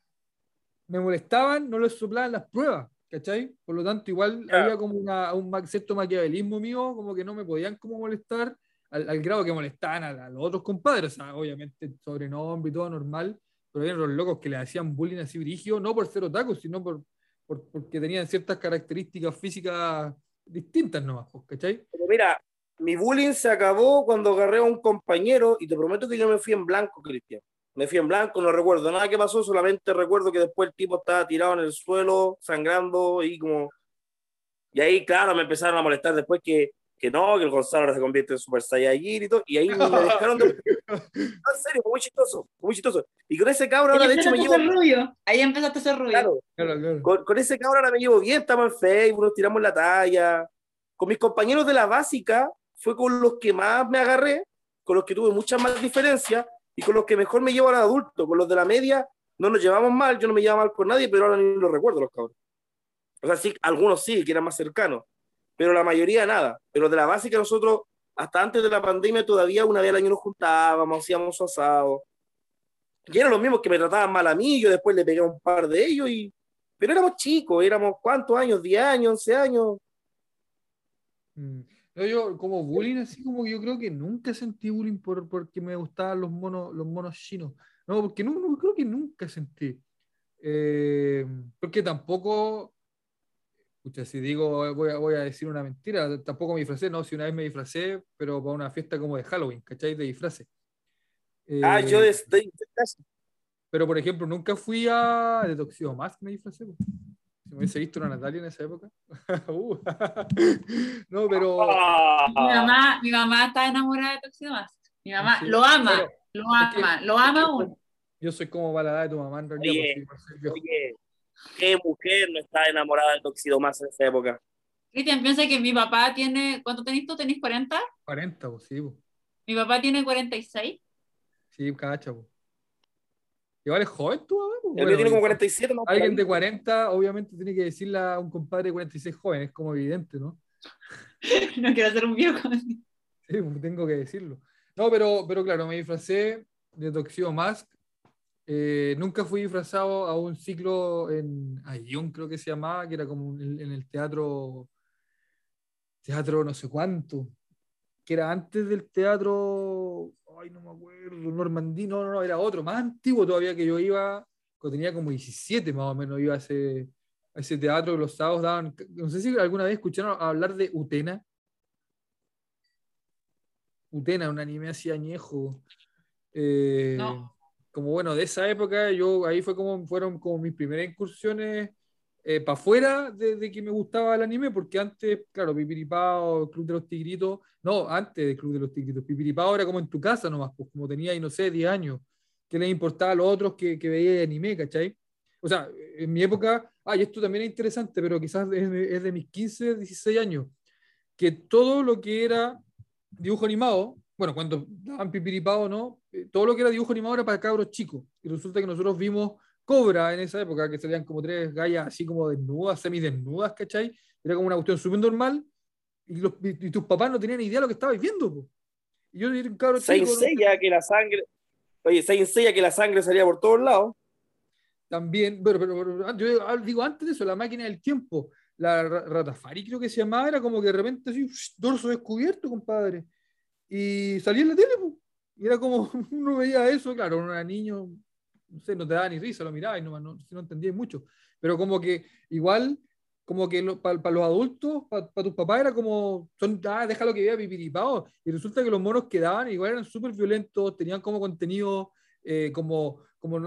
me molestaban, no les soplaban las pruebas, ¿cachai? Por lo tanto, igual Ya. había como una, un cierto maquiavelismo mío, como que no me podían como molestar, al, al grado que molestaban a, a los otros compadres, o sea, obviamente sobrenombre y todo normal, pero había los locos que le hacían bullying así brigio, no por ser otaku, sino por, por- porque tenían ciertas características físicas distintas nomás, pues, ¿cachai? Pero mira, mi bullying se acabó cuando agarré a un compañero y te prometo que yo me fui en blanco, Cristian. Me fui en blanco, no recuerdo nada que pasó, solamente recuerdo que después el tipo estaba tirado en el suelo, sangrando y como... Y ahí, claro, me empezaron a molestar después que, que no, que el Gonzalo ahora se convierte en Super Saiyajin y todo, y ahí me dejaron de... No, en serio, fue muy chistoso, fue muy chistoso. Y con ese cabrón ahora de hecho me llevo... rubio. Ahí empezaste a ser rubio. Claro, Claro, claro. con, con ese cabrón ahora me llevo bien, estamos en Facebook, nos tiramos la talla. Con mis compañeros de la básica fue con los que más me agarré, con los que tuve muchas más diferencias y con los que mejor me llevo al adulto. Con los de la media no nos llevamos mal, yo no me llevaba mal con nadie, pero ahora ni los recuerdo los cabros. O sea, sí, algunos sí, que eran más cercanos, pero la mayoría nada. Pero de la básica nosotros, hasta antes de la pandemia, todavía una vez al año nos juntábamos, hacíamos asado. Y eran los mismos que me trataban mal a mí, yo después le pegué a un par de ellos y pero éramos chicos, éramos cuántos años, 10 años, 11 años. Mm. No, yo como bullying, así como que yo creo que nunca sentí bullying por, porque me gustaban los monos, los monos chinos. No, porque no, no, creo que nunca sentí. Eh, porque tampoco, escucha, si digo, voy a, voy a decir una mentira, tampoco me disfracé, no, si una vez me disfracé, pero para una fiesta como de Halloween, ¿cachai? De disfraces. Ah, Eh, yo de, de- Pero, por ejemplo, nunca fui a de Toxido Mask, me disfracé. Me hubiese visto una Natalia en esa época. Uh. no, pero... Ah, Mi mamá, mi mamá está enamorada de Tuxedo Mask. Mi mamá Sí, lo ama, pero- lo es que- ama, lo ama aún. Yo soy como para la edad de tu mamá en realidad. Oye, pues, sí. Oye, ¿qué mujer no está enamorada del Toxido más en esa época? Cristian piensa que mi papá tiene, ¿cuánto tenés tú? ¿Tenés 40? 40, pues sí, pues. Mi papá tiene 46. Sí, cacha, pues. Igual es joven tú. El Bueno, mío tiene como y- 47 más. por Alguien de 40, obviamente, tiene que decirle a un compadre de 46 joven, es como evidente, ¿no? No quiero hacer un viejo. Sí, pues, tengo que decirlo. No, pero, pero claro, me disfracé de Toxio Mask. Eh, nunca fui disfrazado a un ciclo en Ayun, creo que se llamaba, que era como en el teatro, teatro no sé cuánto, que era antes del teatro, ay, no me acuerdo, Normandí, no, no, no, era otro, más antiguo todavía que yo iba, cuando tenía como 17 más o menos, iba a ese, a ese teatro que los sábados daban, no sé si alguna vez escucharon hablar de Utena. Utena, un anime así añejo. Eh, No. Como bueno, de esa época, yo ahí fue como fueron como mis primeras incursiones para afuera de, de que me gustaba el anime, porque antes, claro, Pipiripao, Club de los Tigritos, no, antes del Club de los Tigritos, Pipiripao era como en tu casa nomás, pues como tenía no sé, 10 años, que les importaba a los otros que, que veía anime, ¿cachai? O sea, en mi época, ah, y esto también es interesante, pero quizás es de, es de mis 15, 16 años, que todo lo que era dibujo animado, bueno, cuando daban pipiripao, ¿no? Eh, Todo lo que era dibujo animado era para cabros chicos. Y resulta que nosotros vimos Cobra en esa época, que salían como tres gallas así como desnudas, semidesnudas, ¿cachai? Era como una cuestión súper normal. Y, los, y, tus papás no tenían idea de lo que estabais viendo, po. Y yo era un no sé, Seiya, que la sangre. Oye, Saint Seiya, que la sangre salía por todos lados. también, pero, pero, pero, yo digo antes de eso, la máquina del tiempo, la Ra- Ratafari creo que se llamaba, era como que de repente así, dorso descubierto, compadre. Y salía en la tele, po. y era como, uno veía eso, claro, uno era niño, no sé, no te daba ni risa, lo miraba y no, no, no entendía mucho. Pero como que igual, como que para los adultos, para tus papás era como, son, ah, déjalo que vea pipiripao. Y resulta que los monos que daban igual eran súper violentos, tenían como contenido, eh, como, como,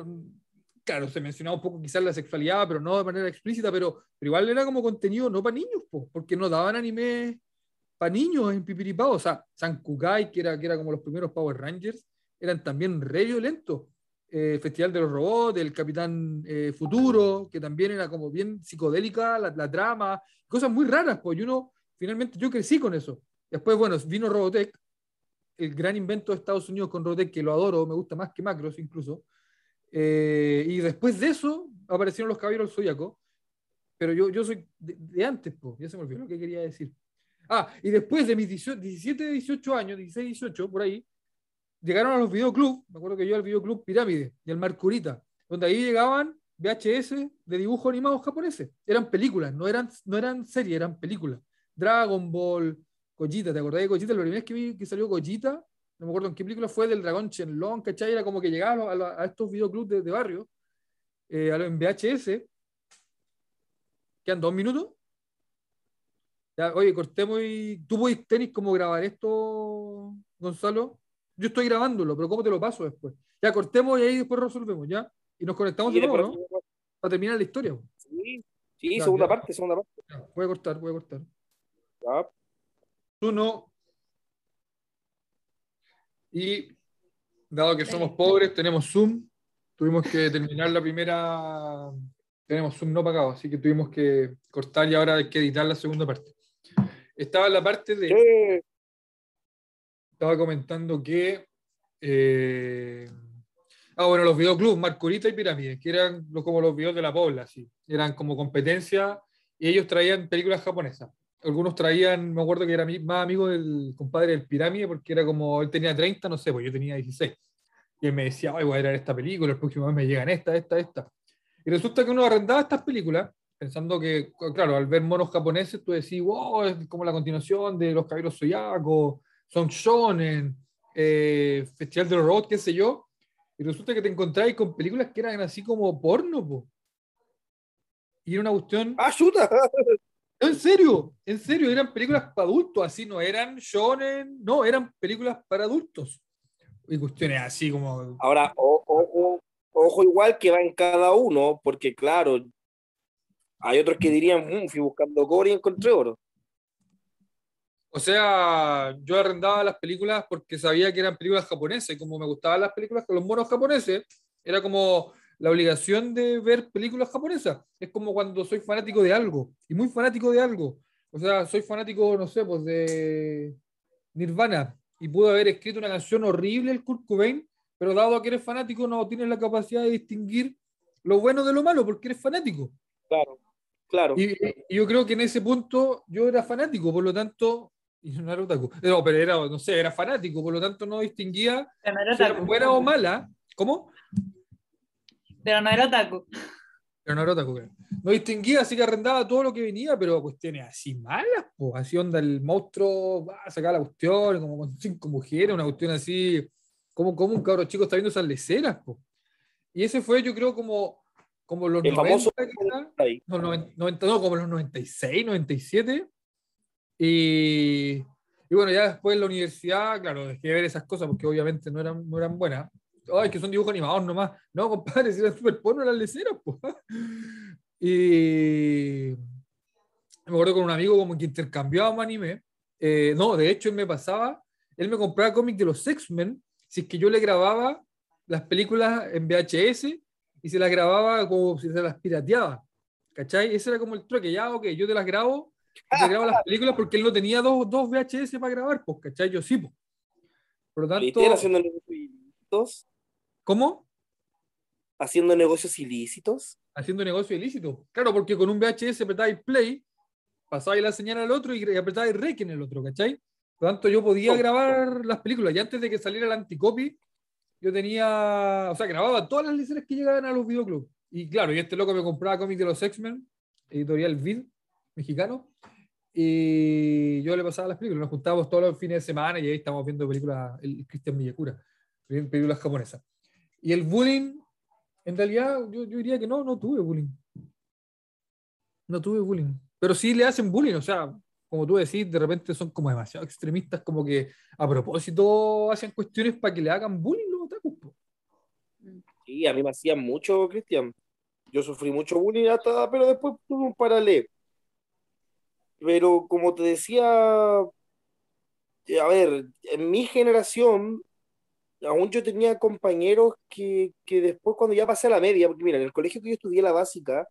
claro, se mencionaba un poco quizás la sexualidad, pero no de manera explícita, pero, pero igual era como contenido no para niños, po, porque no daban anime para niños en Pipiripao. O sea, San Kugai, que era, que era como los primeros Power Rangers, eran también re violentos. Eh, Festival de los Robots, el Capitán eh, Futuro, que también era como bien psicodélica la, la trama, cosas muy raras, pues y uno, finalmente yo crecí con eso. Después, bueno, vino Robotech, el gran invento de Estados Unidos con Robotech, que lo adoro, me gusta más que Macros incluso. Eh, y después de eso aparecieron los Caballeros del Zodíaco, pero yo, yo soy de, de antes, pues, ya se me olvidó lo que quería decir. Ah, y después de mis 18, 17, 18 años, 16, 18, por ahí, llegaron a los videoclubs, me acuerdo que yo al videoclub Pirámide y al Marcurita, donde ahí llegaban VHS de dibujos animados japoneses. Eran películas, no eran, no eran series, eran películas. Dragon Ball, Gogeta, ¿te acordás de Gogeta? La primera vez que vi que salió Gogeta, no me acuerdo en qué película fue, del dragón Shenlong, ¿cachai? Era como que llegaba a, a estos videoclubs de, de barrio, eh, en VHS. ¿Quedan dos minutos? Oye, cortemos y. ¿Tú podés tenis cómo grabar esto, Gonzalo? Yo estoy grabándolo, pero ¿cómo te lo paso después? Ya cortemos y ahí después resolvemos, ¿ya? Y nos conectamos de nuevo, ¿no? Para terminar la historia. Sí, sí Ya, segunda ya. parte, segunda parte. Ya, voy a cortar, voy a cortar. Ya. Uno. Y dado que somos pobres, tenemos Zoom. Tuvimos que terminar la primera. Tenemos Zoom no pagado, así que tuvimos que cortar y ahora hay que editar la segunda parte. Estaba la parte de. Estaba comentando que. eh, ah, bueno, los videoclubs, Marcorita y Pirámide, que eran como los videos de la Pobla, así. Eran como competencia y ellos traían películas japonesas. Algunos traían, me acuerdo que era más amigo del compadre del Pirámide, porque era como, él tenía 30, no sé, pues yo tenía 16. Y él me decía, ay, voy a ver esta película, el próximo mes me llegan esta, esta, esta. Y resulta que uno arrendaba estas películas, pensando que, claro, al ver monos japoneses, tú decís, wow, es como la continuación de Los Caballeros Zodiaco, son shonen, eh, Festival de los Robots, qué sé yo. Y resulta que te encontráis con películas que eran así como porno, po. Y era una cuestión. ¡Ah, chuta! En serio, en serio, eran películas para adultos, así no eran shonen, no, eran películas para adultos. Y cuestiones así como. Ahora, o- o- o- ojo igual que va en cada uno, porque claro, hay otros que dirían, "Mm, fui buscando cobre y encontré oro. O sea, yo arrendaba las películas porque sabía que eran películas japonesas, y como me gustaban las películas con los monos japoneses, era como la obligación de ver películas japonesas. Es como cuando soy fanático de algo, y muy fanático de algo. O sea, soy fanático, no sé, pues de Nirvana, y pude haber escrito una canción horrible el Kurt Cobain, pero dado que eres fanático, no tienes la capacidad de distinguir lo bueno de lo malo porque eres fanático. Claro, claro. Y, y yo creo que en ese punto yo era fanático, por lo tanto, y no era otaku, no, pero era, no sé, era fanático, por lo tanto no distinguía no era si era buena o mala. ¿Cómo? Pero no era otaku. Pero no era otaku, creo. No distinguía, así que arrendaba todo lo que venía, pero cuestiones así malas, pues. Así onda el monstruo va a sacar la cuestión, como con cinco mujeres, una cuestión así, como, como un cabro chico está viendo esas leceras, pues. Y ese fue, yo creo, como, como los El 90, famoso. No, 90, 90 no, como los 96, 97. Y, y bueno, ya después en la universidad, claro, dejé de ver esas cosas porque obviamente no eran, no eran buenas. Ay, que son dibujos animados nomás. No, compadre, si eran súper porno las leceras, po. Y me acuerdo con un amigo como que intercambiábamos anime. Eh, no, de hecho, él me pasaba, él me compraba cómics de los X-Men, si es que yo le grababa las películas en VHS y se las grababa como si se las pirateaba. ¿Cachai? Ese era como el truque. Ya, ok, yo te las grabo, y te grabo las películas porque él no tenía dos, dos VHS para grabar, pues, ¿cachai? Yo sí, pues. Por lo tanto, haciendo negocios ilícitos. ¿cómo? Haciendo negocios ilícitos. Haciendo negocio ilícito. Claro, porque con un VHS apretabais play, pasabais la señal al otro y apretabais rec en el otro, ¿cachai? Por lo tanto, yo podía Oh. grabar las películas y antes de que saliera el anticopy, yo tenía, o sea, grababa todas las licencias que llegaban a los videoclubs. Y claro, y este loco me compraba cómics de los X-Men, editorial Vid, mexicano, y yo le pasaba las películas. Nos juntábamos todos los fines de semana y ahí estábamos viendo películas, el Cristian Villacura, películas japonesas. Y el bullying, en realidad, yo, yo diría que no, no tuve bullying. No tuve bullying. Pero sí le hacen bullying, o sea, como tú decís, de repente son como demasiado extremistas, como que a propósito hacen cuestiones para que le hagan bullying los otakus. po. Sí, a mí me hacían mucho, Cristian. Yo sufrí mucho bullying hasta, pero después tuve un paralelo. Pero como te decía, eh, a ver, en mi generación, aún yo tenía compañeros que, que después cuando ya pasé a la media, porque mira, en el colegio que yo estudié la básica,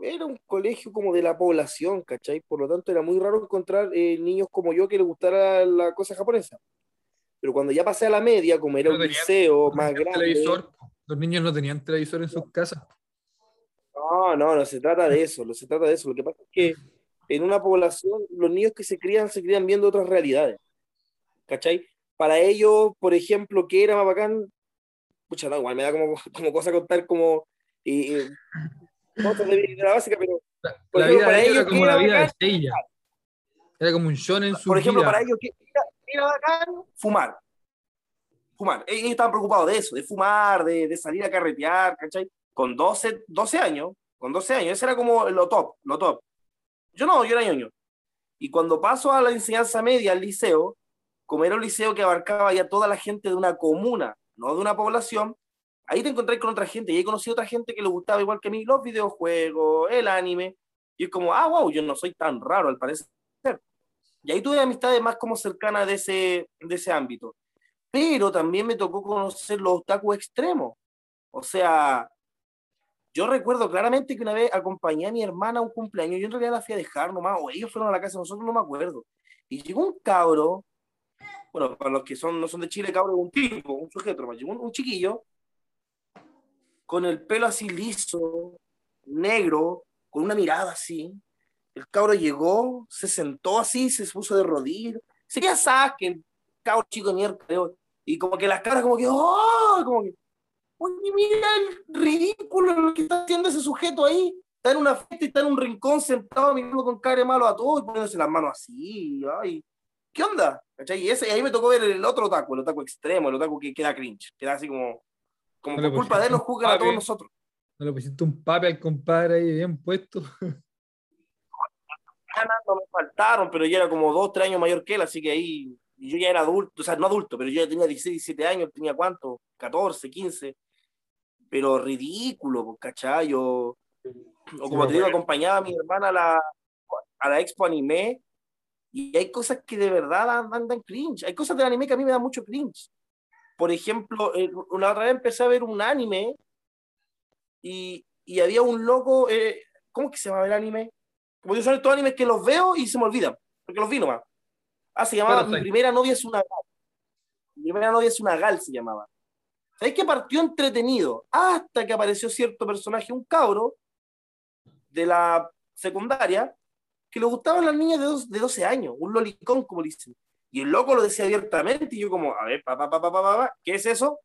era un colegio como de la población, ¿cachai? Por lo tanto, era muy raro encontrar eh, niños como yo que les gustara la cosa japonesa. Pero cuando ya pasé a la media, como era No un tenían- liceo No más grande, televisor. Los niños no tenían televisor en sus casas. No, no, no se trata de eso, no se trata de eso. Lo que pasa es que en una población los niños que se crían se crían viendo otras realidades. ¿Cachai? Para ellos, por ejemplo, que era más bacán, pucha, no, igual me da como, como cosa contar como eh, eh, cosas de, de la básica, pero La, ejemplo, vida para de él era ellos, como ¿qué la vida de bacán? Seiya. Era como un shonen en su por ejemplo, vida. para ellos, ¿qué era, era bacán? Fumar. Fumar. Ellos estaban preocupados de eso, de fumar, de, de salir a carretear, ¿cachai? Con 12, 12 años, con 12 años, ese era como lo top, lo top. Yo no, yo era ñoño. Y cuando paso a la enseñanza media, al liceo, como era un liceo que abarcaba ya toda la gente de una comuna, no de una población, ahí te encontré con otra gente, y he conocido otra gente que le gustaba igual que a mí los videojuegos, el anime, y es como, ah, wow, yo no soy tan raro al parecer. Y ahí tuve amistades más como cercanas de ese, de ese ámbito. Pero también me tocó conocer los otaku extremos. O sea, yo recuerdo claramente que una vez acompañé a mi hermana a un cumpleaños, yo en realidad la fui a dejar nomás, o ellos fueron a la casa nosotros, no me acuerdo. Y llegó un cabro, bueno, para los que son, no son de Chile, cabro un tipo, un sujeto, nomás, llegó un, un chiquillo, con el pelo así liso, negro, con una mirada así. El cabro llegó, se sentó así, se puso de rodillas. Sería saque, el cabro chico de mierda. Y como que las caras, como que, ¡oh! Como que, oye, mira el ridículo lo que está haciendo ese sujeto ahí. Está en una fiesta y está en un rincón sentado mirando con cara de malo a todos y poniéndose las manos así. Ay, ¿qué onda? ¿Cachai? Y, ese, y ahí me tocó ver el otro otaku, el otaku extremo, el otaku que queda cringe, queda así como, como No por culpa de él nos juzgan a todos nosotros. No le pusiste un pape al compadre ahí bien puesto. no me faltaron, pero yo era como dos, tres años mayor que él, así que ahí y yo ya era adulto, o sea, no adulto, pero yo ya tenía 16, 17 años, tenía cuánto, 14, 15, pero ridículo, ¿cachai? Yo, o como te digo, acompañaba a mi hermana a la, a la expo anime y hay cosas que de verdad dan- andan cringe, hay cosas del anime que a mí me dan mucho cringe. Por ejemplo, eh, una otra vez empecé a ver un anime y, y había un loco, eh, ¿cómo que se llama el anime? Como yo son estos animes que los veo y se me olvidan, porque los vi nomás. Ah, se llamaba Parasite. Mi primera novia es una gal. Mi primera novia es una gal, se llamaba. ¿Sabéis que partió entretenido? Hasta que apareció cierto personaje, un cabro de la secundaria, que le gustaban las niñas de, dos- de 12 años, un lolicón, como dicen. Y el loco lo decía abiertamente, y yo como, a ver, papá, papá, papá, papá, ¿qué es eso?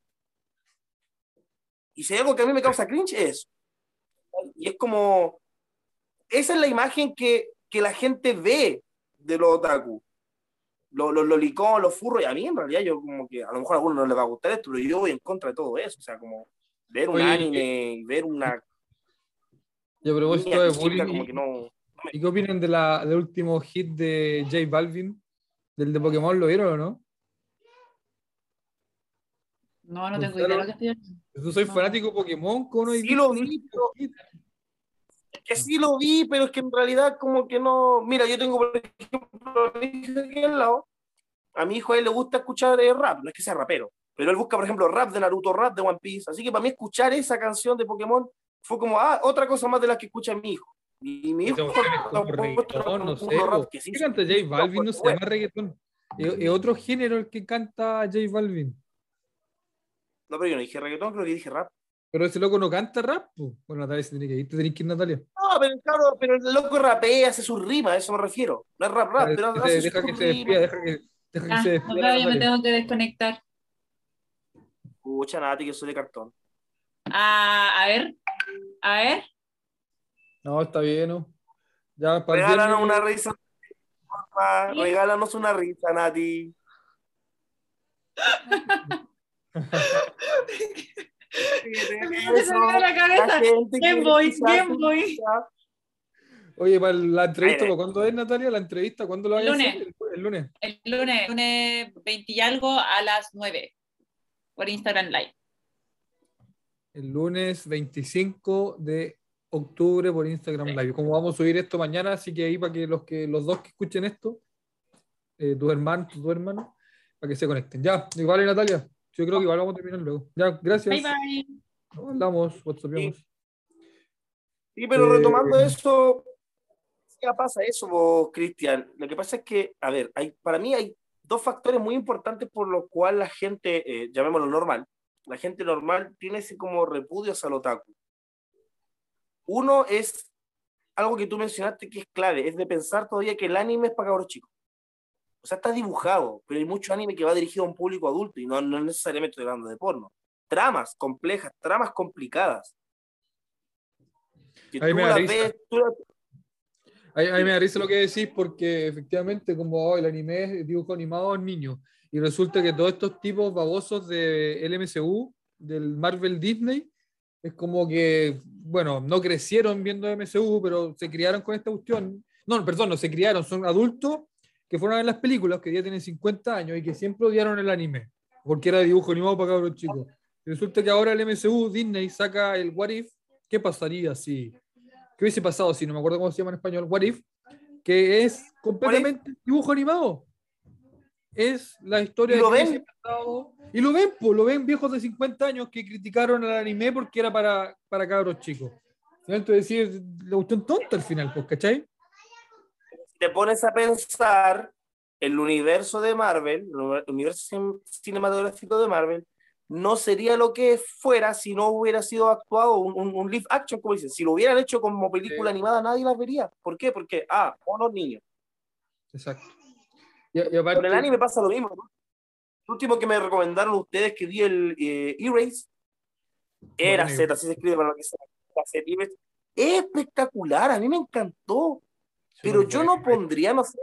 Y si hay algo que a mí me causa cringe, es eso. Y es como, esa es la imagen que, que la gente ve de los otaku. Los, los lolicón, los furros, y a mí en realidad yo como que, a lo mejor a algunos no les va a gustar esto, pero yo voy en contra de todo eso, o sea, como ver un Oye, anime y ver una Y a propósito niña de bullying, como que no... ¿y qué opinan de la, del último hit de J Balvin? Del de Pokémon, ¿lo vieron o no? No, no tengo idea de lo que estoy haciendo. Yo soy No. fanático de Pokémon, ¿cómo no he Sí lo vi? Que sí lo vi, pero es que en realidad como que no... Mira, yo tengo, por ejemplo, a mi hijo aquí al lado. A mi hijo a él le gusta escuchar eh, rap, no es que sea rapero, pero él busca, por ejemplo, rap de Naruto, rap de One Piece. Así que para mí escuchar esa canción de Pokémon fue como, ah, otra cosa más de las que escucha mi hijo. Y mi hijo... Reggaetón, no sé. po. que sí, ¿Qué canta J Balvin? No se llama reggaetón. Es, es otro género el que canta J Balvin. No, pero yo no dije reggaetón, creo que dije rap. Pero ese loco no canta rap. po. Bueno, Natalia se tiene que ir. Tú tenés que ir, Natalia. No, pero claro, pero el loco rapea, hace sus rimas, a eso me refiero. No es rap rap, pero Que hace se- deja sus que se despida, rimas. deja que, deja que Ah, se no despida. yo me tengo que desconectar. Escucha, Nati, que soy de cartón. Ah, a ver, a ver. No, está bien, ¿no? Ya, Regálanos una risa. porfa. Sí. Regálanos una risa, Nati. Se me salió la cabeza. gente Game quiere Boy, escuchar Game tu Boy. risa. Oye, para la entrevista, Ay, ay. ¿para ¿cuándo es, Natalia? ¿La entrevista? ¿Cuándo vayas a Lunes. hacer? El, el lunes. El lunes, lunes 20 y algo a las 9 por Instagram Live. El lunes 25 de octubre por Instagram Sí. Live. Como vamos a subir esto mañana, así que ahí para que los que los dos que escuchen esto, eh, tu hermano, tu hermano, para que se conecten. Ya, igual Natalia. Yo creo que igual vamos a terminar luego. Ya, gracias. Bye bye. Hablamos, WhatsAppamos. Sí, pero Eh, retomando eso, ya pasa eso, Cristian. Lo que pasa es que, a ver, hay, para mí hay dos factores muy importantes por los cuales la gente, eh, llamémoslo normal, la gente normal tiene ese como repudio hacia el otaku. Uno es algo que tú mencionaste que es clave, es de pensar todavía que el anime es para cabros chicos. O sea, está dibujado, pero hay mucho anime que va dirigido a un público adulto y no, no necesariamente estoy hablando de porno. Tramas complejas, tramas complicadas. Ahí me ves, tú me da risa lo que decís porque efectivamente como oh, el anime es dibujo animado es niño y resulta que todos estos tipos babosos del MCU, del Marvel Disney, es como que, bueno, no crecieron viendo MCU, pero se criaron con esta cuestión. No, perdón, no se criaron, son adultos que fueron a ver las películas, que ya tienen 50 años y que siempre odiaron el anime, porque era dibujo animado para cabros chicos. Resulta que ahora el MCU, Disney, saca el What If, ¿qué pasaría si... ¿Qué hubiese pasado si no me acuerdo cómo se llama en español? What If, que es completamente dibujo animado. Es la historia ¿Y lo que ven? pasado. Y lo ven, pues, lo ven viejos de 50 años que criticaron al anime porque era para, para cabros chicos. Entonces, decir, le gustó un tonto al final, pues, ¿cachai? Te pones a pensar el universo de Marvel, el universo cin- cinematográfico de Marvel, no sería lo que fuera si no hubiera sido actuado un, un, un live action, como dicen. Si lo hubieran hecho como película Sí. animada, nadie las vería. ¿Por qué? Porque, ah, los niños. Exacto. Y, y aparte, Con el anime pasa lo mismo. ¿no? El último que me recomendaron ustedes que di el eh, Erase, era Bueno, Z, así se escribe para lo que sea. la espectacular, a mí me encantó. Pero yo no pondría, no sé,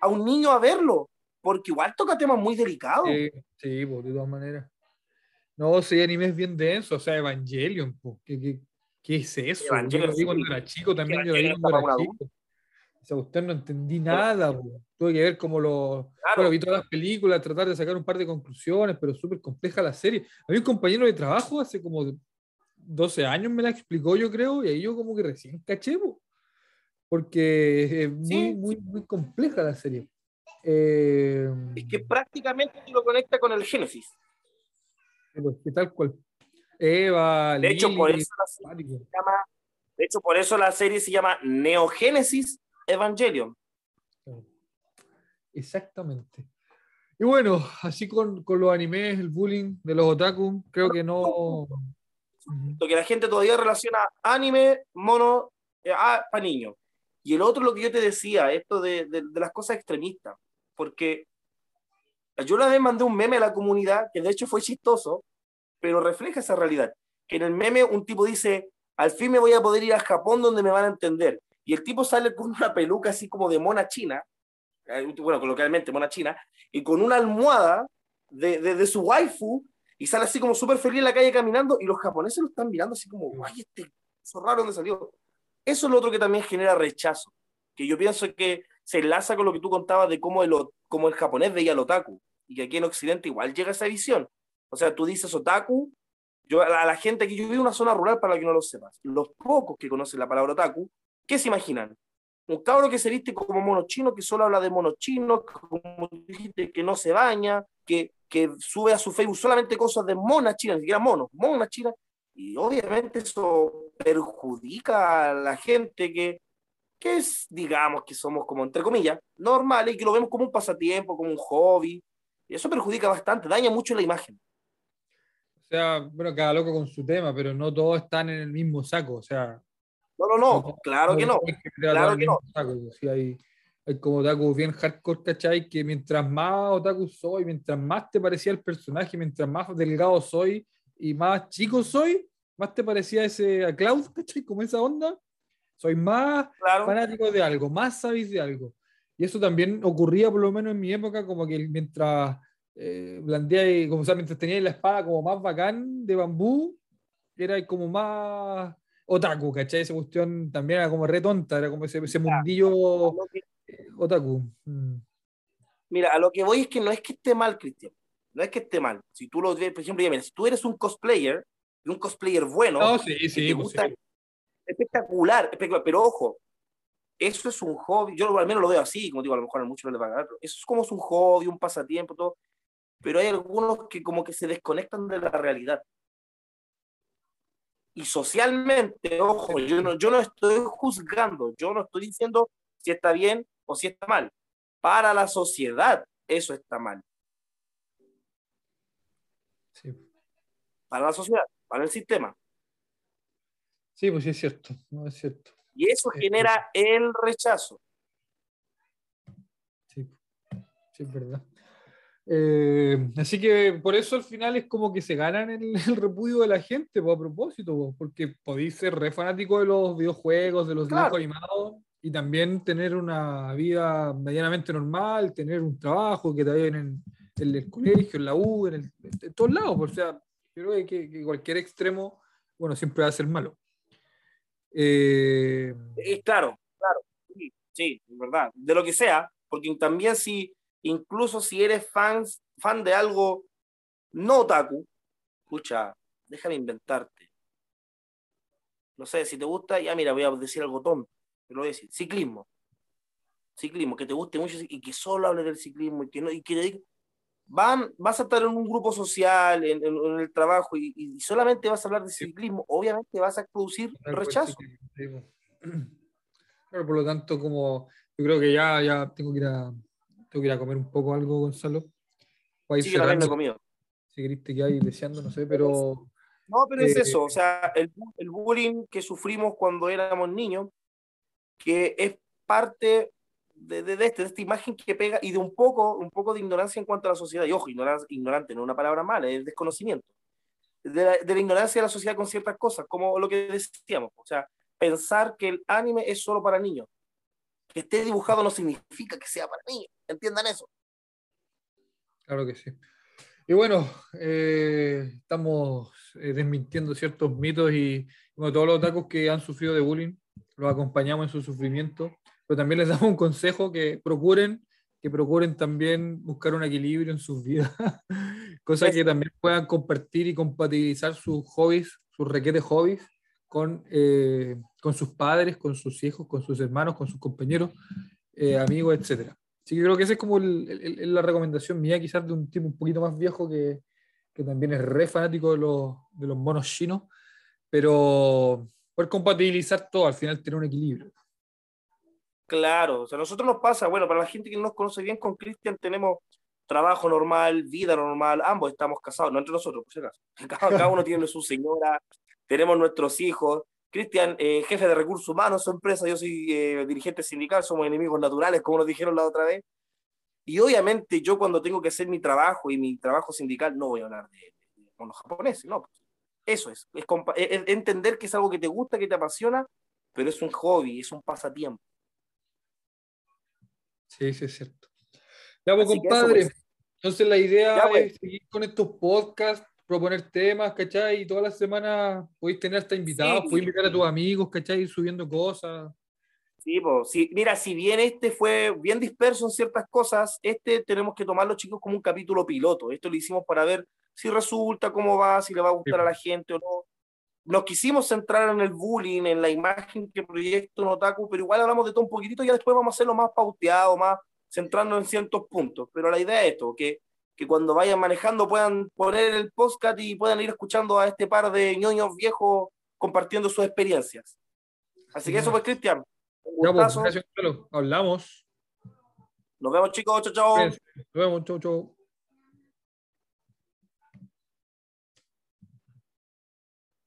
a, a un niño a verlo, porque igual toca temas muy delicados. Sí, sí, pues, de todas maneras. No, sí, anime es bien denso, o sea, Evangelion, pues, ¿qué, qué, qué es eso? Evangelion, yo lo vi cuando era chico, también yo lo vi cuando era chico. O sea, usted no entendí nada, pues. tuve que ver como los... Claro. Bueno, vi todas las películas, tratar de sacar un par de conclusiones, pero súper compleja la serie. A mí un compañero de trabajo hace como 12 años me la explicó, yo creo, y ahí yo como que recién caché, pues, porque es muy, Sí. muy, muy compleja la serie. Eh, Es que prácticamente lo conecta con el Génesis. pues, que tal cual. Eva, De hecho, por eso la serie se llama, de hecho, por eso la serie se llama Neogénesis Evangelion. Exactamente. Y bueno, así con, con los animes, el bullying de los otaku, creo que no. Lo que la gente todavía relaciona anime, mono, eh, a, para niños. Y el otro, lo que yo te decía, esto de, de- de las cosas extremistas. Porque yo una vez mandé un meme a la comunidad, que de hecho fue chistoso, pero refleja esa realidad. Que en el meme un tipo dice, al fin me voy a poder ir a Japón donde me van a entender. Y el tipo sale con una peluca así como de mona china, eh, bueno, coloquialmente mona china, y con una almohada de, de, de su waifu, y sale así como súper feliz en la calle caminando, y los japoneses lo están mirando así como, guay, este eso raro donde salió. Eso es lo otro que también genera rechazo, que yo pienso que se enlaza con lo que tú contabas de cómo el, japonés veía al otaku, y que aquí en Occidente igual llega esa visión. O sea, tú dices otaku, yo, a la, gente que yo vivo en una zona rural, para que no lo sepas, los pocos que conocen la palabra otaku, ¿qué se imaginan? Un cabro que se viste como mono chino, que solo habla de monos chinos, como dijiste, que no se baña, que, que sube a su Facebook solamente cosas de monas chinas, ni siquiera monos, monas chinas, y obviamente eso perjudica a la gente que, que es, digamos, que somos como, entre comillas, normales y que lo vemos como un pasatiempo, como un hobby, y eso perjudica bastante, daña mucho la imagen. O sea, bueno, cada loco con su tema, pero no todos están en el mismo saco. O sea, No, no, no, claro que no. claro que no. saco, pues, hay, hay como otaku bien hardcore, ¿cachai? Que mientras más otaku soy, mientras más te parecía el personaje, mientras más delgado soy y más chico soy, más te parecía ese a Cloud, ¿cachai? Como esa onda. Soy más Claro, fanático de algo, más sabéis de algo. Y eso también ocurría, por lo menos en mi época, como que mientras eh, blandeáis, como o sea, mientras teníais la espada como más bacán de bambú, era como más otaku, ¿cachai? Esa cuestión también era como re tonta, era como ese, ese mundillo lo que- otaku. Mm. Mira, a lo que voy es que no es que esté mal, Cristian. No es que esté mal. Si tú lo ves, por ejemplo, ya mira, si tú eres un cosplayer, y un cosplayer bueno, No, sí, que sí, pues, gusta, sí. espectacular, espectacular, pero ojo, eso es un hobby, yo al menos lo veo así, como digo, a lo mejor a muchos no les va a agradar, pero eso es como es un hobby, un pasatiempo, todo, pero hay algunos que como que se desconectan de la realidad. Y socialmente, ojo, yo no, yo no estoy juzgando, yo no estoy diciendo si está bien o si está mal. Para la sociedad, eso está mal. Sí. Para la sociedad, para el sistema. Sí, pues sí es cierto, no es cierto. Y eso genera el rechazo. Sí, sí, es verdad. Eh, así que por eso al final es como que se ganan el, el repudio de la gente, pues, a propósito, pues, porque podéis ser re fanático de los videojuegos, de los Claro. dibujos animados y también tener una vida medianamente normal, tener un trabajo que te vaya en, en el colegio, en la U, en, el- en todos lados. pues, o sea, yo creo que, cualquier extremo, bueno, siempre va a ser malo. Eh, claro, claro, sí, es verdad, de lo que sea, porque también si, incluso si eres fan, fan de algo no otaku, escucha, déjame inventarte. No sé, si te gusta, ya mira, voy a decir algo tonto, te lo voy a decir, ciclismo. Ciclismo, que te guste mucho y que solo hable del ciclismo y que no, y que van, vas a estar en un grupo social, en, en- en el trabajo, y, y solamente vas a hablar de ciclismo, obviamente vas a producir rechazo. Claro, por lo tanto, como yo creo que ya, ya tengo que ir a tengo que ir a comer un poco algo, Gonzalo. Sí, yo también me he comido. si querés te quedáis deseando, no sé, pero No, pero es Eh, eso, o sea, el, el bullying que sufrimos cuando éramos niños, que es parte de, de- este, de esta imagen que pega y de un poco, un poco de ignorancia en cuanto a la sociedad. Y ojo, ignorancia, ignorante no es una palabra mala, es desconocimiento. De la, de la ignorancia de la sociedad con ciertas cosas, como lo que decíamos, o sea, pensar que el anime es solo para niños. Que esté dibujado no significa que sea para niños, entiendan eso. claro que sí. Y bueno, eh, estamos eh, desmintiendo ciertos mitos y bueno, todos los otakus que han sufrido de bullying, los acompañamos en su sufrimiento, pero también les damos un consejo que procuren, que procuren también buscar un equilibrio en sus vidas, cosa que también puedan compartir y compatibilizar sus hobbies, sus requetes hobbies con, eh, con sus padres, con sus hijos, con sus hermanos, con sus compañeros, eh, amigos, etcétera. Así que creo que esa es como el- el- la recomendación mía, quizás de un tipo un poquito más viejo que, que también es re fanático de los, de los monos chinos, pero poder compatibilizar todo, al final tener un equilibrio. Claro, o sea, nosotros nos pasa, bueno, para la gente que no nos conoce bien, con Cristian tenemos trabajo normal, vida normal, ambos estamos casados, no entre nosotros, por si acaso. Cada, cada uno tiene su señora, tenemos nuestros hijos. Cristian, eh, jefe de recursos humanos su empresa, yo soy eh, dirigente sindical, somos enemigos naturales, como nos dijeron la otra vez. Y obviamente yo cuando tengo que hacer mi trabajo y mi trabajo sindical no voy a hablar de, con los japoneses, no. Eso es, es, es entender que es algo que te gusta, que te apasiona, pero es un hobby, es un pasatiempo. Sí, sí, es cierto. Ya, pues, compadre. Eso, pues. Entonces la idea ya, pues. es seguir con estos podcasts, proponer temas, ¿cachai? Y todas las semanas podéis tener hasta invitados, sí. podéis invitar a tus amigos, ¿cachai? Ir subiendo cosas. Sí, pues, sí, mira, si bien este fue bien disperso en ciertas cosas, este tenemos que tomarlo, chicos, como un capítulo piloto. Esto lo hicimos para ver si resulta, cómo va, si le va a gustar sí. a la gente o no. Nos quisimos centrar en el bullying, en la imagen que proyecta un otaku, pero igual hablamos de todo un poquitito y ya después vamos a hacerlo más pauteado, más centrando en ciertos puntos. Pero la idea es esto, que, que cuando vayan manejando puedan poner el podcast y puedan ir escuchando a este par de ñoños viejos compartiendo sus experiencias. Así que eso pues, Cristian. Ya, pues, gracias, Hablamos. Nos vemos, chicos. Chao, chao. Nos vemos. Chao, chao.